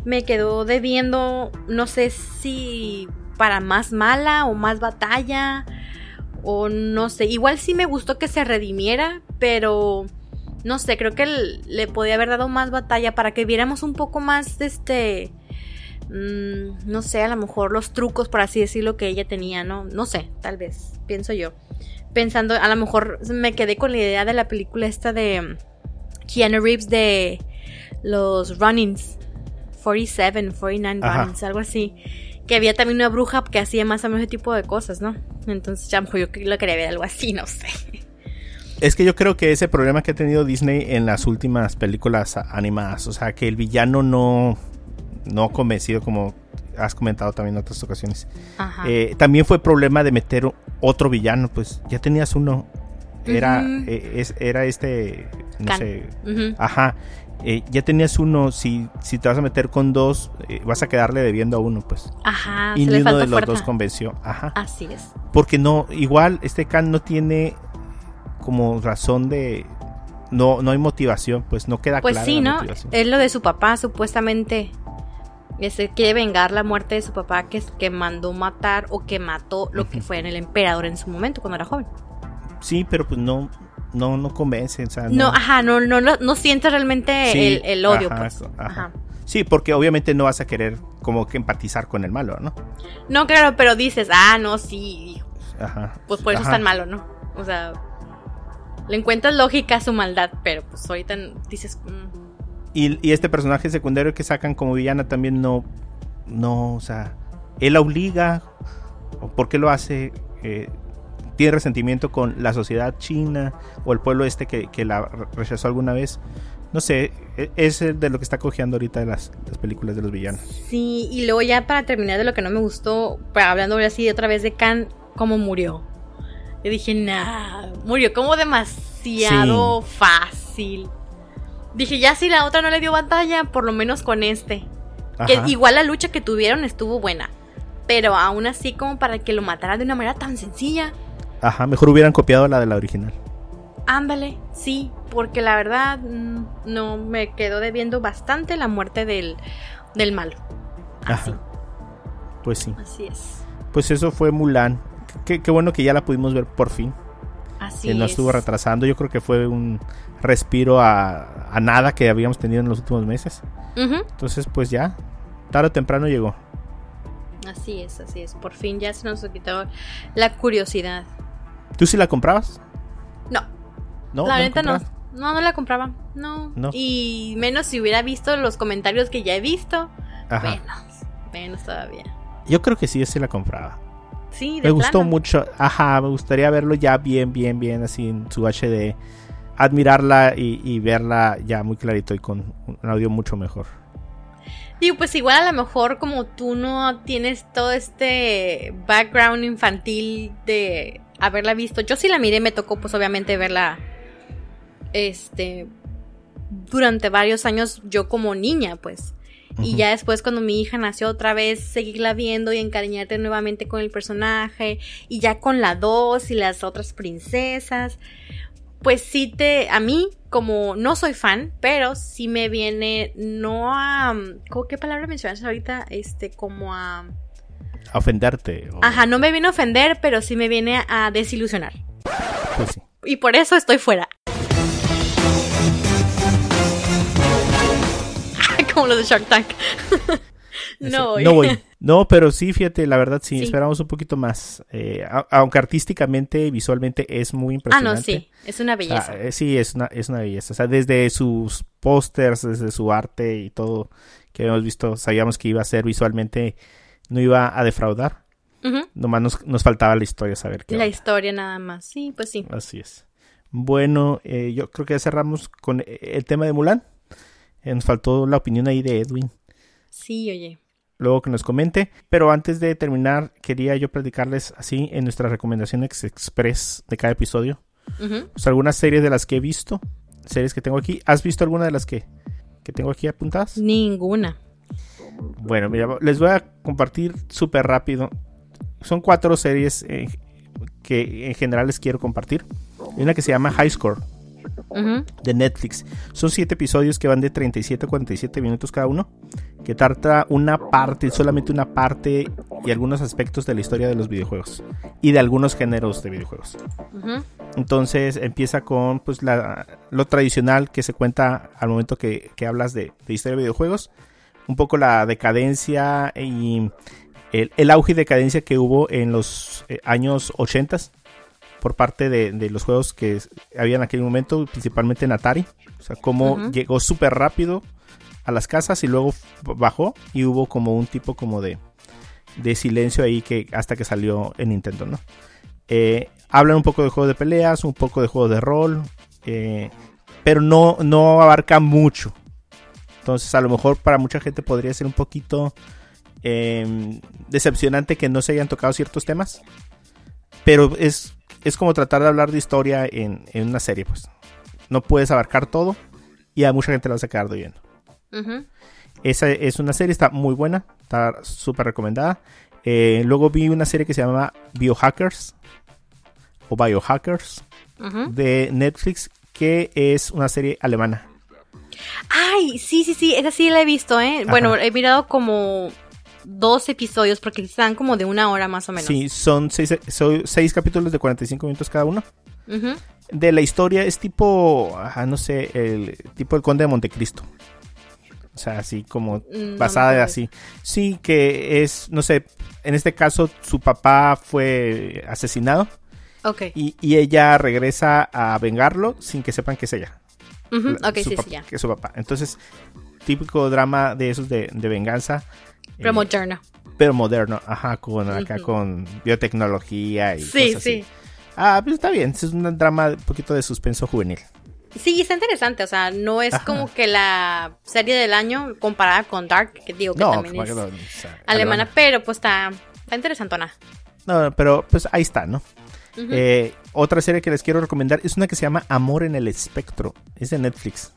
me quedó debiendo, no sé si para más mala o más batalla o no sé, igual sí me gustó que se redimiera, pero no sé, creo que le podía haber dado más batalla para que viéramos un poco más de este mm, no sé, a lo mejor los trucos, por así decirlo, que ella tenía, ¿no? No sé, tal vez, pienso yo. Pensando, a lo mejor me quedé con la idea de la película esta de mm, Keanu Reeves de los Runnings, 47, 49 Ajá. Runnings, algo así. Que había también una bruja que hacía más o menos ese tipo de cosas, ¿no? Entonces, ya yo lo quería ver algo así, no sé. Es que yo creo que ese problema que ha tenido Disney en las últimas películas animadas, o sea, que el villano no, no convencido como has comentado también en otras ocasiones. Ajá. Eh, también fue problema de meter otro villano, pues ya tenías uno. Era, eh, es- era este, no Can. sé, ajá. Eh, ya tenías uno, si, si te vas a meter con dos, eh, vas a quedarle debiendo a uno, pues. Ajá, y se ni le uno de los fuerza. dos convenció, ajá. Así es. Porque no, igual este Khan no tiene como razón de, no, no hay motivación, pues no queda Pues clara sí, la ¿no? motivación. Es lo de su papá, supuestamente. Este, quiere vengar la muerte de su papá que, que mandó matar o que mató lo que fue en el emperador en su momento, cuando era joven. Sí, pero pues no, no, no convence, o sea, No, ajá, no, no, no, sientes realmente Sí, el, el odio, ajá, pues. ajá. Ajá. Sí, porque obviamente no vas a querer como que empatizar con el malo, ¿no? No, claro, pero dices, ah, no, sí, Ajá. pues por eso es tan malo, ¿no? O sea, le encuentras lógica a su maldad, pero pues ahorita dices, mm, Y, y este personaje secundario que sacan como villana también no, no, o sea, él la obliga, por qué lo hace, eh, tiene resentimiento con la sociedad china o el pueblo este que, que la rechazó alguna vez. No sé, e, es de lo que está cojeando ahorita las, las, películas de los villanos. Sí, y luego ya para terminar de lo que no me gustó, hablando así otra vez de Khan, cómo murió. Yo dije, nah, murió como demasiado sí. fácil. Dije, ya si la otra no le dio batalla, por lo menos con este. Ajá. Que igual la lucha que tuvieron estuvo buena. Pero aún así, como para que lo matara de una manera tan sencilla. Ajá, mejor hubieran copiado la de la original. Ándale, sí, porque la verdad mm, no me quedó debiendo bastante la muerte del, del malo. Así. Ajá. Pues sí. Así es. Pues eso fue Mulan. Qué, qué bueno que ya la pudimos ver por fin. Así que no es. estuvo retrasando. Yo creo que fue un respiro a, a, nada que habíamos tenido en los últimos meses. Uh -huh. Entonces, pues ya, tarde o temprano llegó. Así es, así es. Por fin ya se nos quitó la curiosidad. ¿Tú sí la comprabas? No. No, la ¿no neta no. No, no la compraba. No. No. Y menos si hubiera visto los comentarios que ya he visto. Ajá. Menos. Menos todavía. Yo creo que sí, yo sí la compraba. Sí, de Me gustó plano. mucho. Ajá, me gustaría verlo ya bien, bien, bien, así en su HD. Admirarla y, y verla ya muy clarito y con un audio mucho mejor. Digo, pues igual a lo mejor como tú no tienes todo este background infantil de haberla visto. Yo sí la miré, me tocó pues obviamente verla este durante varios años yo como niña, pues. Y ya después cuando mi hija nació otra vez, seguirla viendo y encariñarte nuevamente con el personaje y ya con la 2 y las otras princesas. Pues sí te a mí como no soy fan, pero sí me viene no a ¿cómo- ¿qué palabra mencionaste ahorita? Este como a A ofenderte. o- Ajá, no me viene a ofender, pero sí me viene a desilusionar. Pues sí. Y por eso estoy fuera. Como los de Shark Tank. no, voy. No voy. No, pero sí, fíjate, la verdad sí, Sí. esperamos un poquito más. Eh, a- aunque artísticamente, visualmente es muy Ah, impresionante. no, sí. Es una belleza. eh, sí, es una, es una belleza. O sea, desde sus pósters, desde su arte y todo que habíamos visto, sabíamos que iba a ser visualmente, no iba a defraudar. Nomás nos, nos faltaba la historia, saber qué. La onda. historia nada más. Sí, pues sí. Así es. Bueno, eh, yo creo que ya cerramos con eh, el tema de Mulan. Eh, nos faltó la opinión ahí de Edwin. Sí, oye. luego que nos comente. Pero antes de terminar, quería yo platicarles así en nuestras recomendaciones express de cada episodio. Pues algunas series de las que he visto, series que tengo aquí. ¿Has visto alguna de las que, que tengo aquí apuntadas? Ninguna. Bueno, mira, les voy a compartir súper rápido. Son cuatro series eh, que en general les quiero compartir. Hay una que se llama High Score de Netflix. Son siete episodios que van de 37 a 47 minutos cada uno, que trata una parte, solamente una parte y algunos aspectos de la historia de los videojuegos y de algunos géneros de videojuegos. Entonces empieza con pues la, lo tradicional que se cuenta al momento que, que hablas de, de historia de videojuegos, un poco la decadencia y el, el auge y decadencia que hubo en los eh, años 80 por parte de, de los juegos que había en aquel momento, principalmente en Atari. O sea, cómo llegó súper rápido a las casas y luego bajó y hubo como un tipo como de, de silencio ahí que hasta que salió en Nintendo, ¿no? Eh, hablan un poco de juegos de peleas, un poco de juegos de rol, eh, pero no, no abarca mucho. Entonces, a lo mejor para mucha gente podría ser un poquito eh, decepcionante que no se hayan tocado ciertos temas. Pero es, es como tratar de hablar de historia en, en una serie, pues. No puedes abarcar todo y a mucha gente la vas a quedar oyendo. Ujú. Esa es una serie, está muy buena, está súper recomendada. Eh, luego vi una serie que se llama Biohackers o Biohackers de Netflix, que es una serie alemana. Ay, sí, sí, sí, esa sí la he visto, ¿eh? Ajá. Bueno, he mirado como dos episodios porque están como de una hora más o menos. Sí, son seis, son seis capítulos de 45 minutos cada uno. De la historia es tipo, ajá, no sé, el tipo el conde de Montecristo. O sea, así como Mm, basada no me así. Sí, que es, no sé, en este caso su papá fue asesinado Ok. y, y ella regresa a vengarlo sin que sepan que es ella. La- su sí, sí, ya. Que su papá. Entonces, típico drama de esos de, de venganza. Pero Eh, moderno. Pero moderno, ajá, con acá con biotecnología y Sí, cosas sí. Ah, pues está bien, es un drama un poquito de suspenso juvenil. Sí, está interesante, o sea, no es Ajá. como que la serie del año comparada con Dark, que digo que No, también es que no, o sea, alemana, alemana. pero pues está, está interesantona. No, pero pues ahí está, ¿no? Eh, otra serie que les quiero recomendar es una que se llama Amor en el Espectro. Es de Netflix.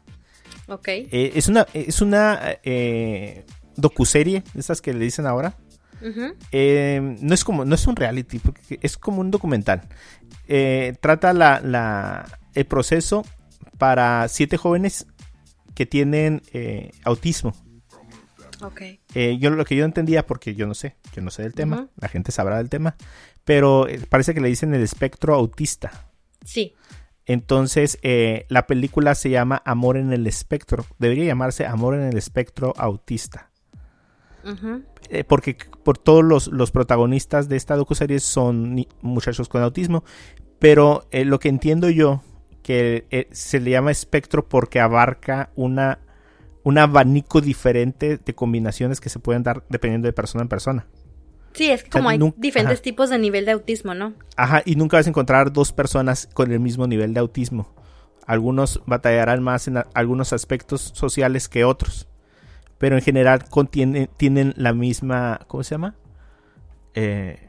ok. Eh, es una, es una eh, docuserie, de esas que le dicen ahora. No es como, no es un reality, porque es como un documental. Trata la, la- el proceso para siete jóvenes que tienen autismo. Ok. Eh, yo lo que yo entendía, porque yo no sé, yo no sé del tema, la gente sabrá del tema, pero eh, parece que le dicen el espectro autista. Sí. Entonces, eh, la película se llama Amor en el espectro. Debería llamarse Amor en el espectro autista. Eh, porque por todos los, los protagonistas de esta docuserie son muchachos con autismo. Pero eh, lo que entiendo yo, que se le llama espectro porque abarca una, un abanico diferente de combinaciones que se pueden dar dependiendo de persona en persona. Sí, es que como hay diferentes ajá. tipos de nivel de autismo, ¿no? Ajá, y nunca vas a encontrar dos personas con el mismo nivel de autismo. Algunos batallarán más en algunos aspectos sociales que otros. Pero en general contienen, tienen la misma. ¿Cómo se llama? Eh,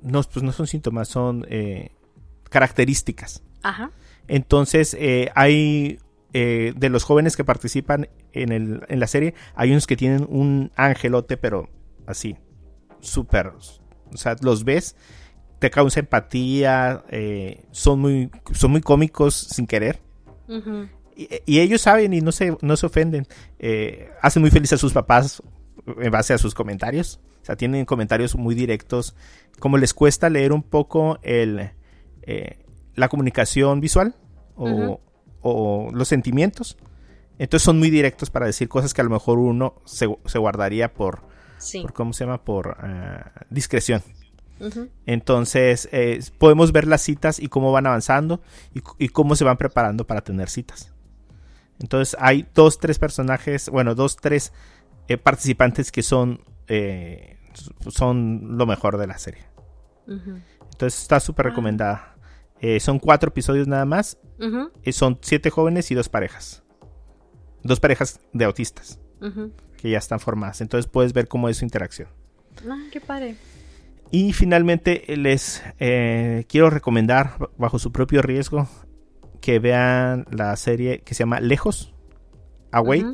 no, pues no son síntomas, son eh, características. Ajá. Entonces, eh, hay eh, de los jóvenes que participan en, el, en la serie, hay unos que tienen un angelote, pero así, súper. O sea, los ves, te causa empatía, eh, son, muy, son muy cómicos sin querer. Y, y ellos saben y no se, no se ofenden. Eh, hacen muy feliz a sus papás en base a sus comentarios. O sea, tienen comentarios muy directos. Como les cuesta leer un poco el, eh, la comunicación visual o, o los sentimientos. Entonces son muy directos para decir cosas que a lo mejor uno se, se guardaría por, Sí. por, ¿cómo se llama? Por ah, discreción. Entonces, eh, podemos ver las citas y cómo van avanzando y, cómo se van preparando para tener citas. Entonces, hay dos, tres personajes, bueno, dos, tres eh, participantes que son, eh, son lo mejor de la serie. Entonces, está súper Ah. recomendada. Eh, son cuatro episodios nada más. Son siete jóvenes y dos parejas. Dos parejas de autistas. Que ya están formadas. Entonces, puedes ver cómo es su interacción. Ah, qué padre. Y finalmente les eh, quiero recomendar, bajo su propio riesgo, que vean la serie que se llama Lejos, Away.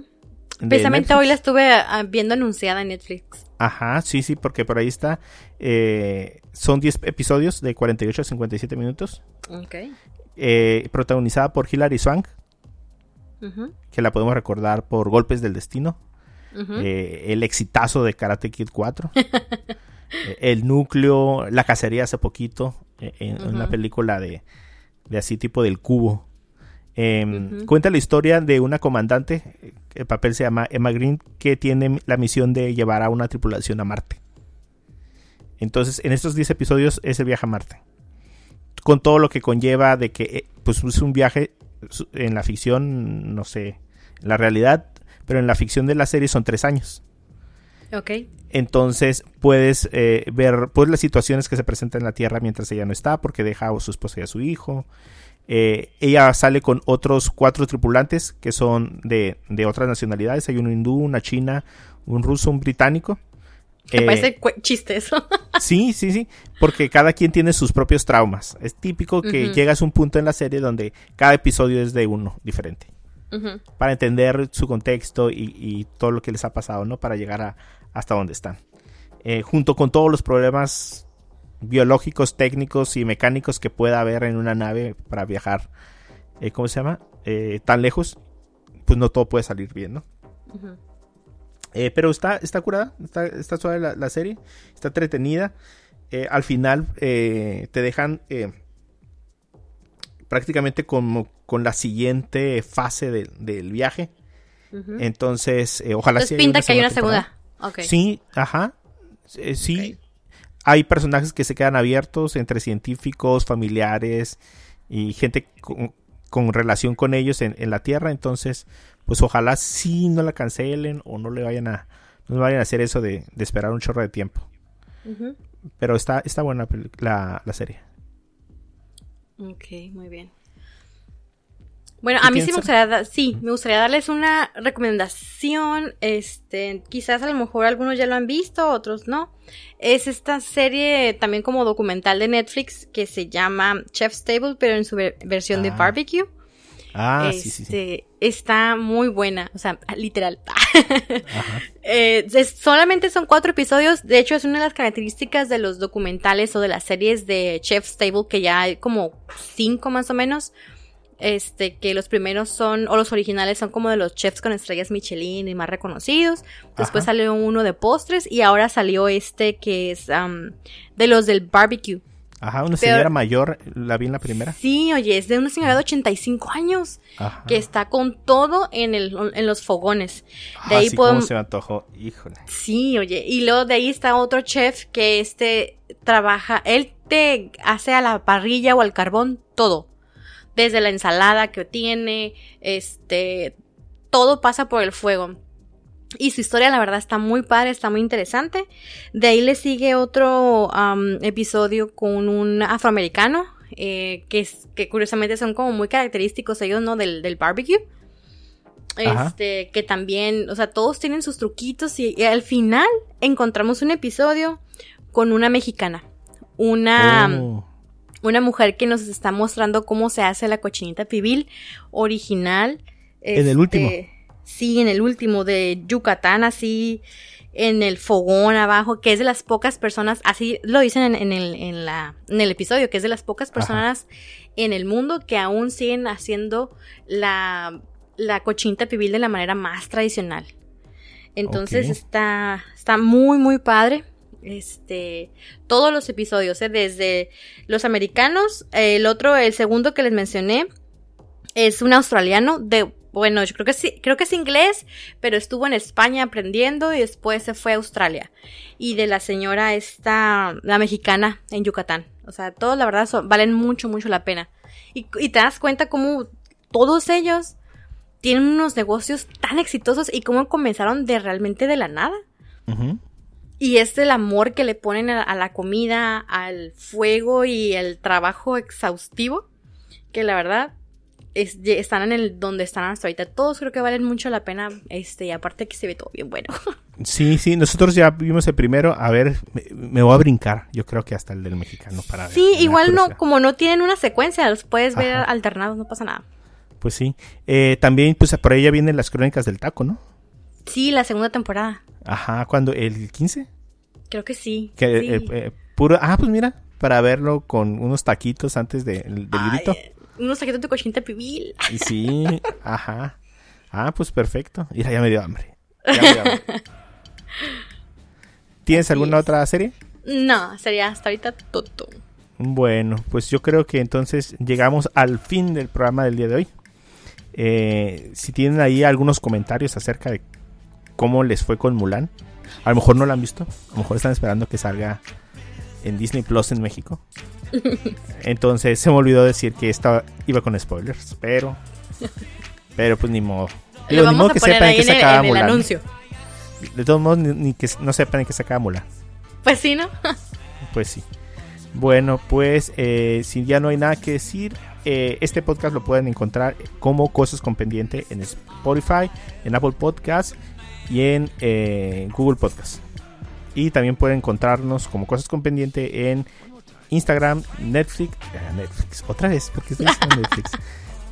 Precisamente Netflix. hoy la estuve ah, viendo anunciada en Netflix. Ajá, sí, sí, porque por ahí está. Eh, son 10 episodios de 48 a 57 minutos. Ok. eh, protagonizada por Hilary Swank, que la podemos recordar por Golpes del Destino. Eh, el exitazo de Karate Kid 4. eh, el núcleo, la cacería hace poquito, eh, en una película de, de así tipo del cubo. Em. Cuenta la historia de una comandante, el papel se llama Emma Green, que tiene la misión de llevar a una tripulación a Marte. Entonces, en estos 10 episodios es el viaje a Marte. Con todo lo que conlleva de que pues, es un viaje en la ficción, no sé, en la realidad, pero en la ficción de la serie son tres años. Ok. Entonces puedes eh, ver pues, las situaciones que se presentan en la Tierra mientras ella no está, porque deja a su esposa y a su hijo. Eh, ella sale con otros cuatro tripulantes que son de, de otras nacionalidades. Hay un hindú, una china, un ruso, un británico. Me Eh, parece cu- chiste eso. Sí, sí, sí, porque cada quien tiene sus propios traumas. Es típico que llegas a un punto en la serie donde cada episodio es de uno diferente Para entender su contexto y, y todo lo que les ha pasado, ¿no? Para llegar a, hasta donde están. Eh, junto con todos los problemas biológicos, técnicos y mecánicos que pueda haber en una nave para viajar, eh, ¿cómo se llama? Eh, tan lejos, pues no todo puede salir bien, ¿no? Eh, pero está, está curada, está, está suave la, la serie, está entretenida. Eh, al final eh, te dejan prácticamente como con la siguiente fase del- del viaje. Entonces, eh, ojalá Entonces sí pinta que hay una segunda. Sí, ajá. Eh, sí. Hay personajes que se quedan abiertos entre científicos, familiares y gente con, con relación con ellos en, en la Tierra. Entonces, pues ojalá sí no la cancelen o no le vayan a No vayan a hacer eso de, esperar un chorro de tiempo. Pero está, está buena la, la serie. Ok, muy bien. Bueno, a mí sí me gustaría, sí, me gustaría darles una recomendación. Este, quizás a lo mejor algunos ya lo han visto, otros no. Es esta serie también como documental de Netflix que se llama Chef's Table, pero en su versión de ah. barbecue. Ah, sí, sí, sí. Este, está muy buena, o sea, literal. eh, solamente son cuatro episodios. De hecho, es una de las características de los documentales o de las series de Chef's Table, que ya hay como cinco más o menos este, que los primeros son, o los originales son como de los chefs con estrellas Michelin y más reconocidos. Después salió uno de postres y ahora salió este que es de los del barbecue. Ajá, una señora mayor, la vi en la primera. Sí, oye, es de una señora de 85 años que está con todo en, el, en los fogones. De ahí podemos... se me antojó, híjole. Sí, oye, y luego de ahí está otro chef que este trabaja, él te hace a la parrilla o al carbón todo desde la ensalada que tiene, este, todo pasa por el fuego. Y su historia, la verdad, está muy padre, está muy interesante. De ahí le sigue otro episodio con un afroamericano, eh, que, es, que curiosamente son como muy característicos ellos, ¿no? Del, del barbecue. Este, que también, o sea, todos tienen sus truquitos y, al final encontramos un episodio con una mexicana. Una, oh una mujer que nos está mostrando cómo se hace la cochinita pibil original. En el último. Sí, en el último de Yucatán, así en el fogón abajo, que es de las pocas personas, así lo dicen en, el, en, la, en el episodio, que es de las pocas personas en el mundo que aún siguen haciendo la, la cochinita pibil de la manera más tradicional. Entonces está, está muy, muy padre este, todos los episodios, ¿eh? desde los americanos, el otro, el segundo que les mencioné, es un australiano de, bueno, yo creo que sí, creo que es inglés, pero estuvo en España aprendiendo y después se fue a Australia. Y de la señora esta, la mexicana en Yucatán. O sea, todos la verdad valen mucho, mucho la pena. Y, te das cuenta cómo todos ellos tienen unos negocios tan exitosos y cómo comenzaron de realmente de la nada. Y es el amor que le ponen a, la comida, al fuego y el trabajo exhaustivo, que la verdad es, están en el donde están hasta ahorita. Todos creo que valen mucho la pena, este, y aparte que se ve todo bien bueno. Sí, sí, nosotros ya vimos el primero, a ver, me, voy a brincar, yo creo que hasta el del mexicano para Sí, igual no, como no tienen una secuencia, los puedes ver alternados, no pasa nada. Pues sí, eh, también pues por ahí ya vienen las crónicas del taco, ¿no? Sí, la segunda temporada. Ajá, ¿cuándo? ¿El 15? Creo que sí. Eh, eh, puro, ah, pues mira, para verlo con unos taquitos antes del grito. Unos taquitos de cochinita pibil. Sí, ajá. Ah, pues perfecto. Mira, ya me dio hambre. Ya me dio hambre. ¿Tienes alguna otra serie? No, sería hasta ahorita todo. Bueno, pues yo creo que entonces llegamos al fin del programa del día de hoy. Eh, si tienen ahí algunos comentarios acerca de cómo les fue con Mulan, a lo mejor no la han visto. A lo mejor están esperando que salga en Disney Plus en México. Entonces se me olvidó decir que esta iba con spoilers, pero pero pues ni modo. Digo, ni modo que sepan que se acaba Mulan. Anuncio. De todos modos ni, que no sepan que se acaba Mulan. Pues sí, ¿no? pues sí. Bueno, pues eh, si ya no hay nada que decir, eh, este podcast lo pueden encontrar como Cosas con Pendiente en Spotify, en Apple Podcasts y en eh, Google Podcast. Y también pueden encontrarnos como cosas con pendiente en Instagram, Netflix, eh, Netflix, otra vez, porque estoy en Netflix.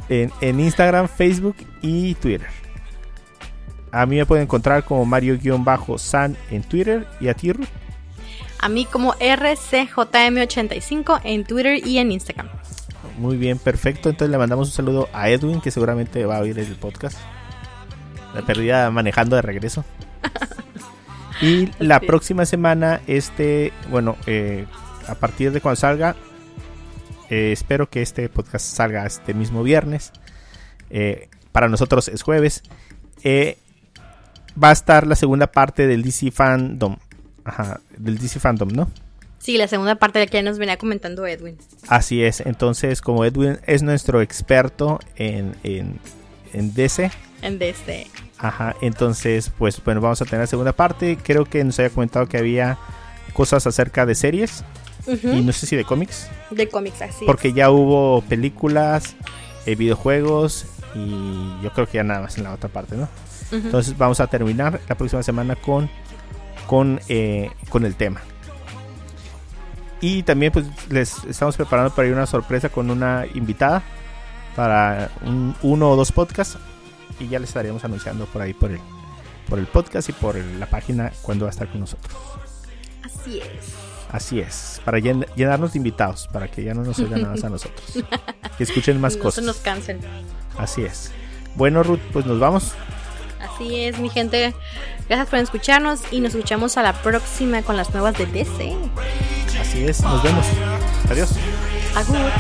En, Instagram, Facebook y Twitter. A mí me pueden encontrar como Mario-San en Twitter y a ti, A mí como RCJM85 en Twitter y en Instagram. Muy bien, perfecto. Entonces le mandamos un saludo a Edwin, que seguramente va a oír el podcast. La perdida manejando de regreso. Y la próxima semana, este, bueno, eh, a partir de cuando salga, eh, espero que este podcast salga este mismo viernes. Eh, para nosotros es jueves. va a estar la segunda parte del DC Fandom. Ajá, del DC Fandom, ¿no? Sí, la segunda parte de la que nos venía comentando Edwin. Así es, entonces como Edwin es nuestro experto en, en DC. En DC. Ajá, entonces, pues bueno, vamos a tener la segunda parte. Creo que nos había comentado que había cosas acerca de series. Y no sé si de cómics. De cómics, así. Porque ya hubo películas, eh, videojuegos y yo creo que ya nada más en la otra parte, ¿no? Entonces vamos a terminar la próxima semana con, con, eh, con el tema. Y también pues les estamos preparando para ir una sorpresa con una invitada para uno o dos podcasts y ya les estaremos anunciando por ahí por el por el podcast y por la página cuando va a estar con nosotros. Así es. Así es, para llenarnos de invitados, para que ya no nos oigan nada más a nosotros. Que escuchen más no cosas. No nos cansen. Así es. Bueno, Ruth, pues nos vamos. Así es, mi gente. Gracias por escucharnos y nos escuchamos a la próxima con las nuevas de DC. Así es, nos vemos. Adiós. Agur.